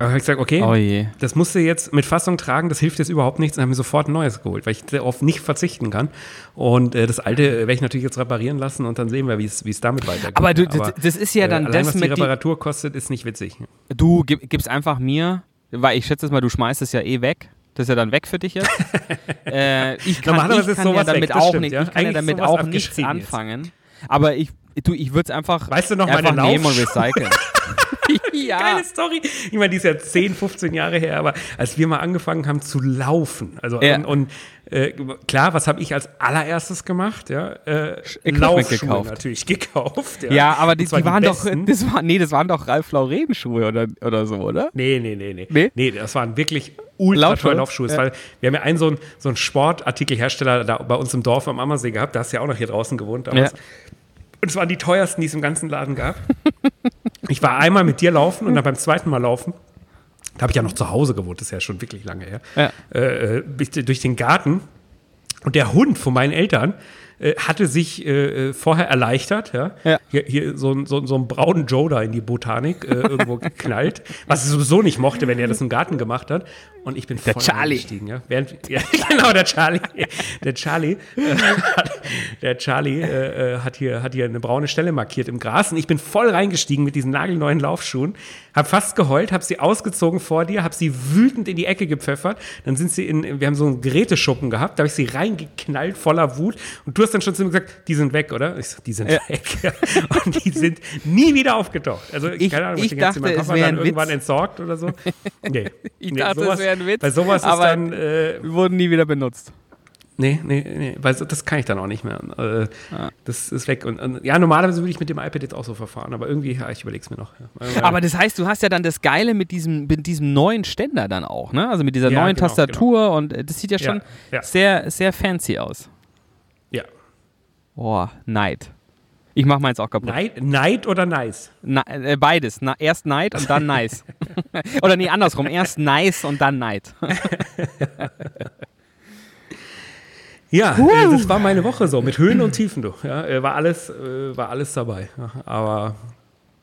äh, habe ich gesagt, okay, Oh das musst du jetzt mit Fassung tragen, das hilft jetzt überhaupt nichts. Und habe mir sofort ein neues geholt, weil ich darauf nicht verzichten kann. Und äh, das alte äh, werde ich natürlich jetzt reparieren lassen und dann sehen wir, wie es damit weitergeht. Aber du, das, das ist ja dann äh, allein, das was die Reparatur kostet, ist nicht witzig. Du gib, gibst einfach mir, weil ich schätze es mal, du schmeißt es ja eh weg. Das ist ja dann weg für dich jetzt. *laughs* äh, ich kann, ich ist kann ja damit weg, auch stimmt, nicht, ja. ich kann ja damit auch nichts abgeschrieben jetzt. anfangen. Aber ich, du, ich würde es einfach, Weißt du noch einfach meine nehmen und recyceln. *laughs* ja. Geile Story. Ich meine, die ist ja 10, 15 Jahre her, aber als wir mal angefangen haben zu laufen, also Ja. und, und äh, klar, was habe ich als allererstes gemacht? Ja, äh, Laufschuhe gekauft. natürlich gekauft. Ja, aber die, die waren doch, besten. das war, nee, das waren doch Ralf Lauren Schuhe oder, oder so, oder? Nee, nee, nee, nee. Nee? Nee, das waren wirklich ultra Laufschuhe? Laufschuhe. Ja. war- Wir haben ja einen so einen, so einen Sportartikelhersteller da bei uns im Dorf am Ammersee gehabt. Da hast du ja auch noch hier draußen gewohnt damals. Ja. Und es waren die teuersten, die es im ganzen Laden gab. ich war einmal mit dir laufen und dann beim zweiten Mal laufen. Da habe ich ja noch zu Hause gewohnt, das ist ja schon wirklich lange her. Ja. Äh, äh, durch den Garten und der Hund von meinen Eltern äh, hatte sich äh, äh, vorher erleichtert, ja. Ja. Hier, hier so, ein- so, so einen braunen da in die Botanik äh, irgendwo geknallt, *laughs* was ich sowieso nicht mochte, wenn er das im Garten gemacht hat. Und ich bin Der voll Charlie. eingestiegen, ja. Während, *laughs* ja. Genau, der Charlie. Der Charlie, äh, hat, *laughs* der Charlie hat, hier, hat hier eine braune Stelle markiert im Gras. Und ich bin voll reingestiegen mit diesen nagelneuen Laufschuhen, habe fast geheult, habe sie ausgezogen vor dir, habe sie wütend in die Ecke gepfeffert. Dann sind sie in, wir haben so einen Geräteschuppen gehabt, da habe ich sie reingeknallt voller Wut. Und du hast dann schon zu mir gesagt, die sind weg, oder? Ich sag, die sind Ja. weg. *laughs* Und die sind nie wieder aufgetaucht. Also Ich- keine Ahnung, ich den ganzen- dachte, es Papa wäre dann irgendwann Witz. entsorgt oder so. *laughs* Nee. Ich nee, dachte, es sowas- wäre ein Witz, Bei sowas ist aber- dann, äh, Wurden nie wieder benutzt. Nee, nee, nee, weil das kann ich dann auch nicht mehr. Äh, Das ist weg. Und, und ja, normalerweise würde ich mit dem iPad jetzt auch so verfahren, aber irgendwie, ja, ich überlege es mir noch. Ja. Aber das heißt, du hast ja dann das Geile mit diesem, mit diesem neuen Ständer dann auch, ne? Also mit dieser Ja, neuen genau, Tastatur und äh, das sieht ja schon sehr, sehr fancy aus. Boah, Neid. Ich mach meins auch kaputt. Neid, Neid oder Nice? Na, äh, beides. Na, erst Neid und dann nice. *laughs* Oder nee, andersrum. Erst nice und dann Neid. *laughs* Ja, äh, das war meine Woche so, mit Höhen und Tiefen, du. Ja, äh, war, alles, äh, war alles dabei. Aber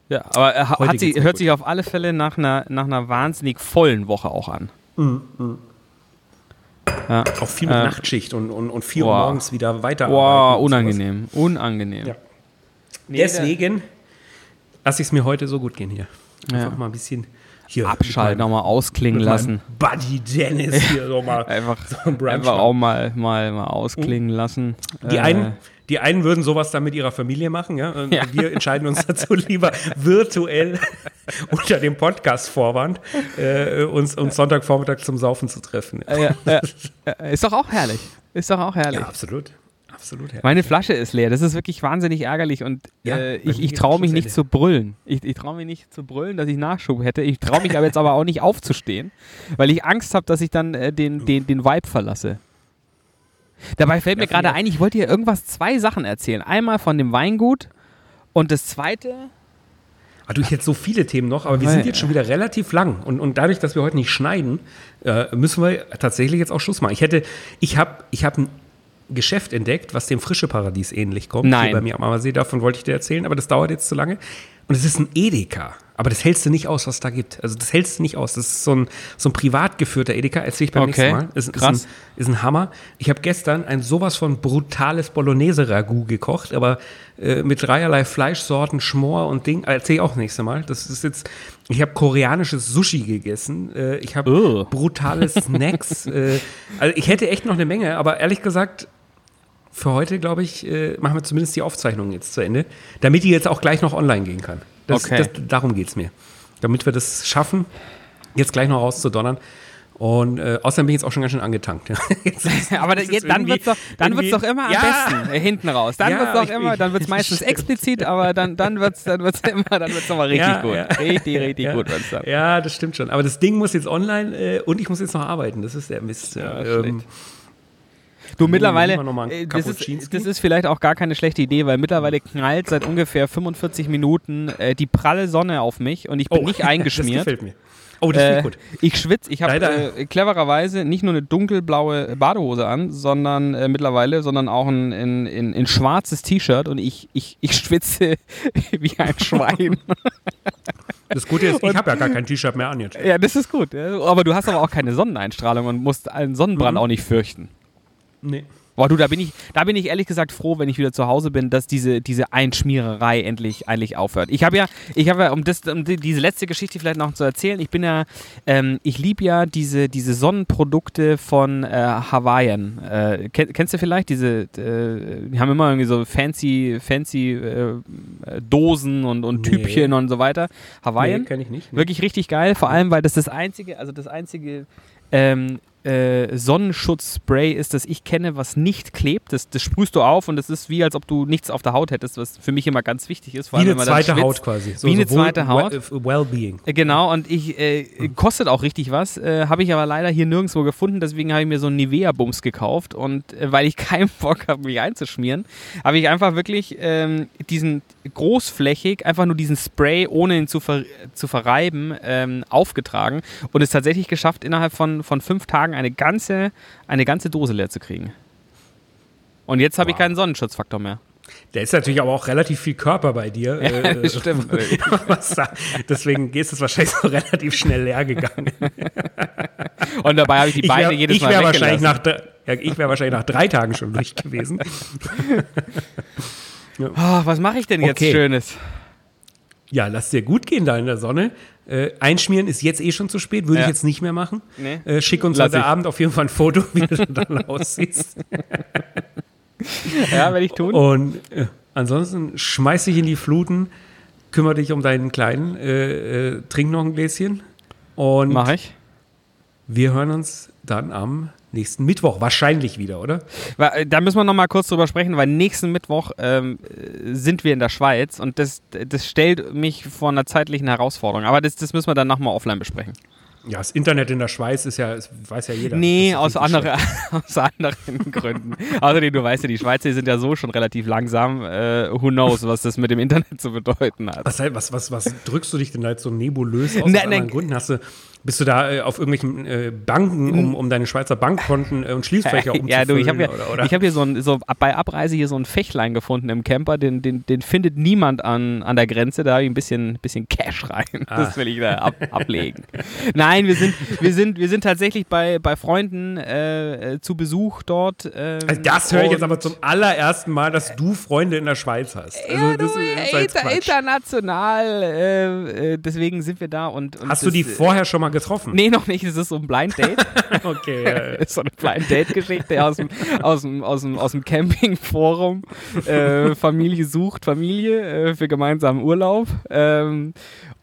Ja, aber er hat sie, hört gut. sich auf alle Fälle nach einer, nach einer wahnsinnig vollen Woche auch an. Ja. auch viel mit Äh, Nachtschicht und, und, und 4 Uhr morgens wieder weiterarbeiten. Boah, und sowas. unangenehm. Unangenehm. Ja. Nee, Deswegen lasse ich es mir heute so gut gehen hier. Ja. Einfach mal ein bisschen hier, abschalten, nochmal ausklingen lassen. Buddy Dennis hier so mal. *laughs* einfach, so ein einfach auch mal, mal, mal ausklingen lassen. Die, Äh, einen, die einen würden sowas dann mit ihrer Familie machen, ja. Und Ja. Wir entscheiden uns dazu lieber virtuell *laughs* unter dem Podcast-Vorwand äh, uns, uns Sonntagvormittag zum Saufen zu treffen. äh, ja, ja, äh, ist doch auch herrlich. Ist doch auch herrlich. Ja, absolut. Absolut. Ja. Meine Flasche ist leer. Das ist wirklich wahnsinnig ärgerlich und äh, ich, ich traue mich nicht zu brüllen. Ich, ich traue mich nicht zu brüllen, dass ich Nachschub hätte. Ich traue mich aber jetzt aber auch nicht aufzustehen, weil ich Angst habe, dass ich dann äh, den, den, den Vibe verlasse. Dabei fällt mir gerade ein, ich wollte hier irgendwas, zwei Sachen erzählen. Einmal von dem Weingut und das zweite. Ah, du, ich hätte so viele Themen noch, aber wir sind jetzt schon wieder relativ lang. Und, und dadurch, dass wir heute nicht schneiden, äh, müssen wir tatsächlich jetzt auch Schluss machen. Ich hätte, ich habe ich hab ein Geschäft entdeckt, was dem Frische Paradies ähnlich kommt. Nein. Hier bei mir am Ammersee, davon wollte ich dir erzählen, aber das dauert jetzt zu lange. Und es ist ein Edeka. Aber das hältst du nicht aus, was da gibt. Also das hältst du nicht aus. Das ist so ein, so ein privat geführter Edeka. Erzähl ich beim Okay, nächsten Mal. Ist, krass. Ist, ein, ist ein Hammer. Ich habe gestern ein sowas von brutales Bolognese-Ragout gekocht, aber äh, mit dreierlei Fleischsorten, Schmor und Ding. Erzähl ich auch nächstes Mal. Das ist jetzt. Ich habe koreanisches Sushi gegessen. Äh, ich habe Oh. brutale *laughs* Snacks. äh, also ich hätte echt noch eine Menge, aber ehrlich gesagt, für heute, glaube ich, äh, machen wir zumindest die Aufzeichnung jetzt zu Ende, damit die jetzt auch gleich noch online gehen kann. Das, Okay. das, darum geht es mir. Damit wir das schaffen, jetzt gleich noch rauszudonnern. Und äh, außerdem bin ich jetzt auch schon ganz schön angetankt. *laughs* Jetzt *laughs* Aber dann wird es doch, dann wird's doch immer Ja. am besten äh, hinten raus. Dann Ja, wird's doch ich- immer, dann wird's ich- meistens *laughs* explizit, aber dann, dann wird es dann wird's immer, dann wird's nochmal richtig Ja, gut. Richtig, richtig gut wird's dann. Ja, das stimmt schon. Aber das Ding muss jetzt online äh, und ich muss jetzt noch arbeiten. Das ist der Mist. Ja, schlecht. ähm, Du, mittlerweile, äh, das ist, das ist vielleicht auch gar keine schlechte Idee, weil mittlerweile knallt seit ungefähr 45 Minuten äh, die pralle Sonne auf mich und ich bin nicht *laughs* das eingeschmiert. gefällt mir. Oh, das Äh, gut. ich schwitze, ich habe äh, clevererweise nicht nur eine dunkelblaue Badehose an, sondern äh, mittlerweile, sondern auch ein, ein, ein, ein schwarzes T-Shirt und ich, ich, ich schwitze *laughs* wie ein Schwein. *laughs* Das Gute ist, ich habe ja gar kein T-Shirt mehr an jetzt. ja, das ist gut. Aber du hast aber auch keine Sonneneinstrahlung und musst einen Sonnenbrand Mhm. auch nicht fürchten. Nee. Boah, du, da bin ich, da bin ich ehrlich gesagt froh, wenn ich wieder zu Hause bin, dass diese, diese Einschmiererei endlich, endlich aufhört. Ich habe ja, ich habe ja, um, das, um die, diese letzte Geschichte vielleicht noch zu erzählen, ich bin ja, ähm, ich liebe ja diese, diese Sonnenprodukte von äh, Hawaiian. Äh, kenn, kennst du vielleicht diese, äh, die haben immer irgendwie so fancy, fancy äh, Dosen und, und Nee. Typchen und so weiter. Hawaiian? Nee, kenne ich nicht. Nee. Wirklich richtig geil, vor allem, weil das das einzige, also das einzige ähm, äh, Sonnenschutzspray ist, das ich kenne, was nicht klebt. Das, das sprühst du auf und das ist wie, als ob du nichts auf der Haut hättest, was für mich immer ganz wichtig ist. Vor Wie allem, eine man dann zweite schwitzt. Haut quasi. Wie eine wohl- zweite Haut. well- Wellbeing. Äh, Genau, und ich äh, kostet auch richtig was, äh, habe ich aber leider hier nirgendwo gefunden, deswegen habe ich mir so einen Nivea-Bums gekauft und äh, weil ich *laughs* keinen Bock habe, mich einzuschmieren, habe ich einfach wirklich ähm, diesen großflächig, einfach nur diesen Spray, ohne ihn zu, ver zu verreiben, ähm, aufgetragen und es tatsächlich geschafft, innerhalb von, von fünf Tagen eine ganze, eine ganze Dose leer zu kriegen. Und jetzt habe ich Wow. keinen Sonnenschutzfaktor mehr. Da ist natürlich aber auch relativ viel Körper bei dir. *laughs* äh, das *laughs* stimmt. *laughs* deswegen ist es wahrscheinlich so relativ schnell leer gegangen. Und dabei habe ich die Ich Beine wäre jedes Mal wär wahrscheinlich, nach, ja, ich wär wahrscheinlich nach drei Tagen schon durch gewesen. Oh, was mache ich denn jetzt Okay. Schönes? Ja, lass dir gut gehen da in der Sonne. Äh, einschmieren ist jetzt eh schon zu spät, würde Ja. ich jetzt nicht mehr machen. Nee. Äh, schick uns Lass heute ich. Abend auf jeden Fall ein Foto, wie du *laughs* dann aussiehst. Ja, werde ich tun. Und äh, ansonsten schmeiß dich in die Fluten, kümmere dich um deinen Kleinen, äh, äh, trink noch ein Gläschen. Und Mache ich. wir hören uns dann am nächsten Mittwoch. Wahrscheinlich wieder, oder? Äh, Da müssen wir noch mal kurz drüber sprechen, weil nächsten Mittwoch ähm, äh, sind wir in der Schweiz und das, das stellt mich vor einer zeitlichen Herausforderung. Aber das, das müssen wir dann nochmal offline besprechen. Ja, das Internet in der Schweiz ist ja, weiß ja jeder. Nee, aus, andere, *laughs* aus anderen Gründen. Außerdem, du weißt ja, die Schweizer sind ja so schon relativ langsam. Äh, who knows, was das mit dem Internet zu bedeuten hat. Was, was, was, was drückst du dich denn da jetzt so nebulös aus? Nein, nein. Gründen? Hast du, bist du da äh, auf irgendwelchen äh, Banken, um, um deine Schweizer Bankkonten äh, und Schließfächer umzufüllen? *laughs* Ja, du, ich habe ja, hab hier so, ein, so bei Abreise hier so ein Fächlein gefunden im Camper, den, den, den findet niemand an, an der Grenze, da habe ich ein bisschen, bisschen Cash rein. Ah. Das will ich da ab, ablegen. Nein, wir sind, wir sind, wir sind tatsächlich bei, bei Freunden äh, zu Besuch dort. Ähm, also das höre ich jetzt aber zum allerersten Mal, dass du Freunde in der Schweiz hast. Also ja, das du, ist halt inter, international, äh, deswegen sind wir da. Und, und hast du die vorher schon mal getroffen? Nee, noch nicht. Es ist so ein Blind Date. *laughs* okay. Ja, ja. ist *laughs* so eine Blind Date-Geschichte aus dem, aus dem, aus dem, aus dem Campingforum. Äh, Familie sucht Familie äh, für gemeinsamen Urlaub. Ähm,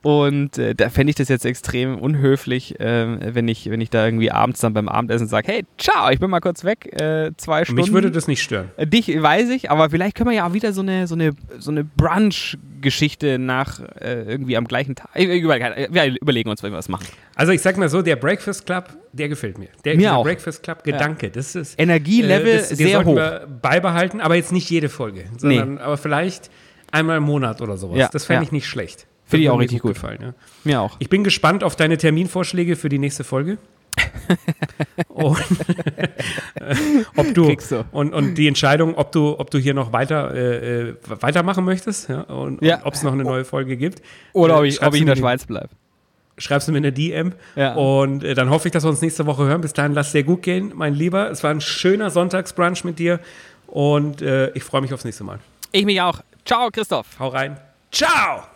und äh, da fände ich das jetzt extrem unhöflich, äh, wenn, ich, wenn ich da irgendwie abends dann beim Abendessen sage, hey, ciao, ich bin mal kurz weg, äh, zwei Stunden. Mich würde das nicht stören. Äh, dich weiß ich, aber vielleicht können wir ja auch wieder so eine, so eine, so eine Brunch-Geschichte nach äh, irgendwie am gleichen Tag. Wir überlegen uns, wenn wir was machen. Also ich sag mal so, der Breakfast Club, der gefällt mir. Der, mir auch. Breakfast Club Gedanke, ja. das ist Energielevel äh, das, sehr hoch. Wir beibehalten, aber jetzt nicht jede Folge, sondern nee. aber vielleicht einmal im Monat oder sowas. Ja, das fände ja. ich nicht schlecht. Finde ich auch richtig gut. Gefallen, ja. Mir auch. Ich bin gespannt auf deine Terminvorschläge für die nächste Folge. *laughs* und, ob du, du, Und, und die Entscheidung, ob du, ob du hier noch weiter äh, äh weitermachen möchtest ja, und, ja. ob es noch eine neue Folge gibt. Oder ob ich, ob ich in der Schweiz bleibe. Schreibst du mir eine DM ja. und äh, dann hoffe ich, dass wir uns nächste Woche hören. Bis dahin, lass dir gut gehen, mein Lieber. Es war ein schöner Sonntagsbrunch mit dir und äh, ich freue mich aufs nächste Mal. Ich mich auch. Ciao, Christoph. Hau rein. Ciao.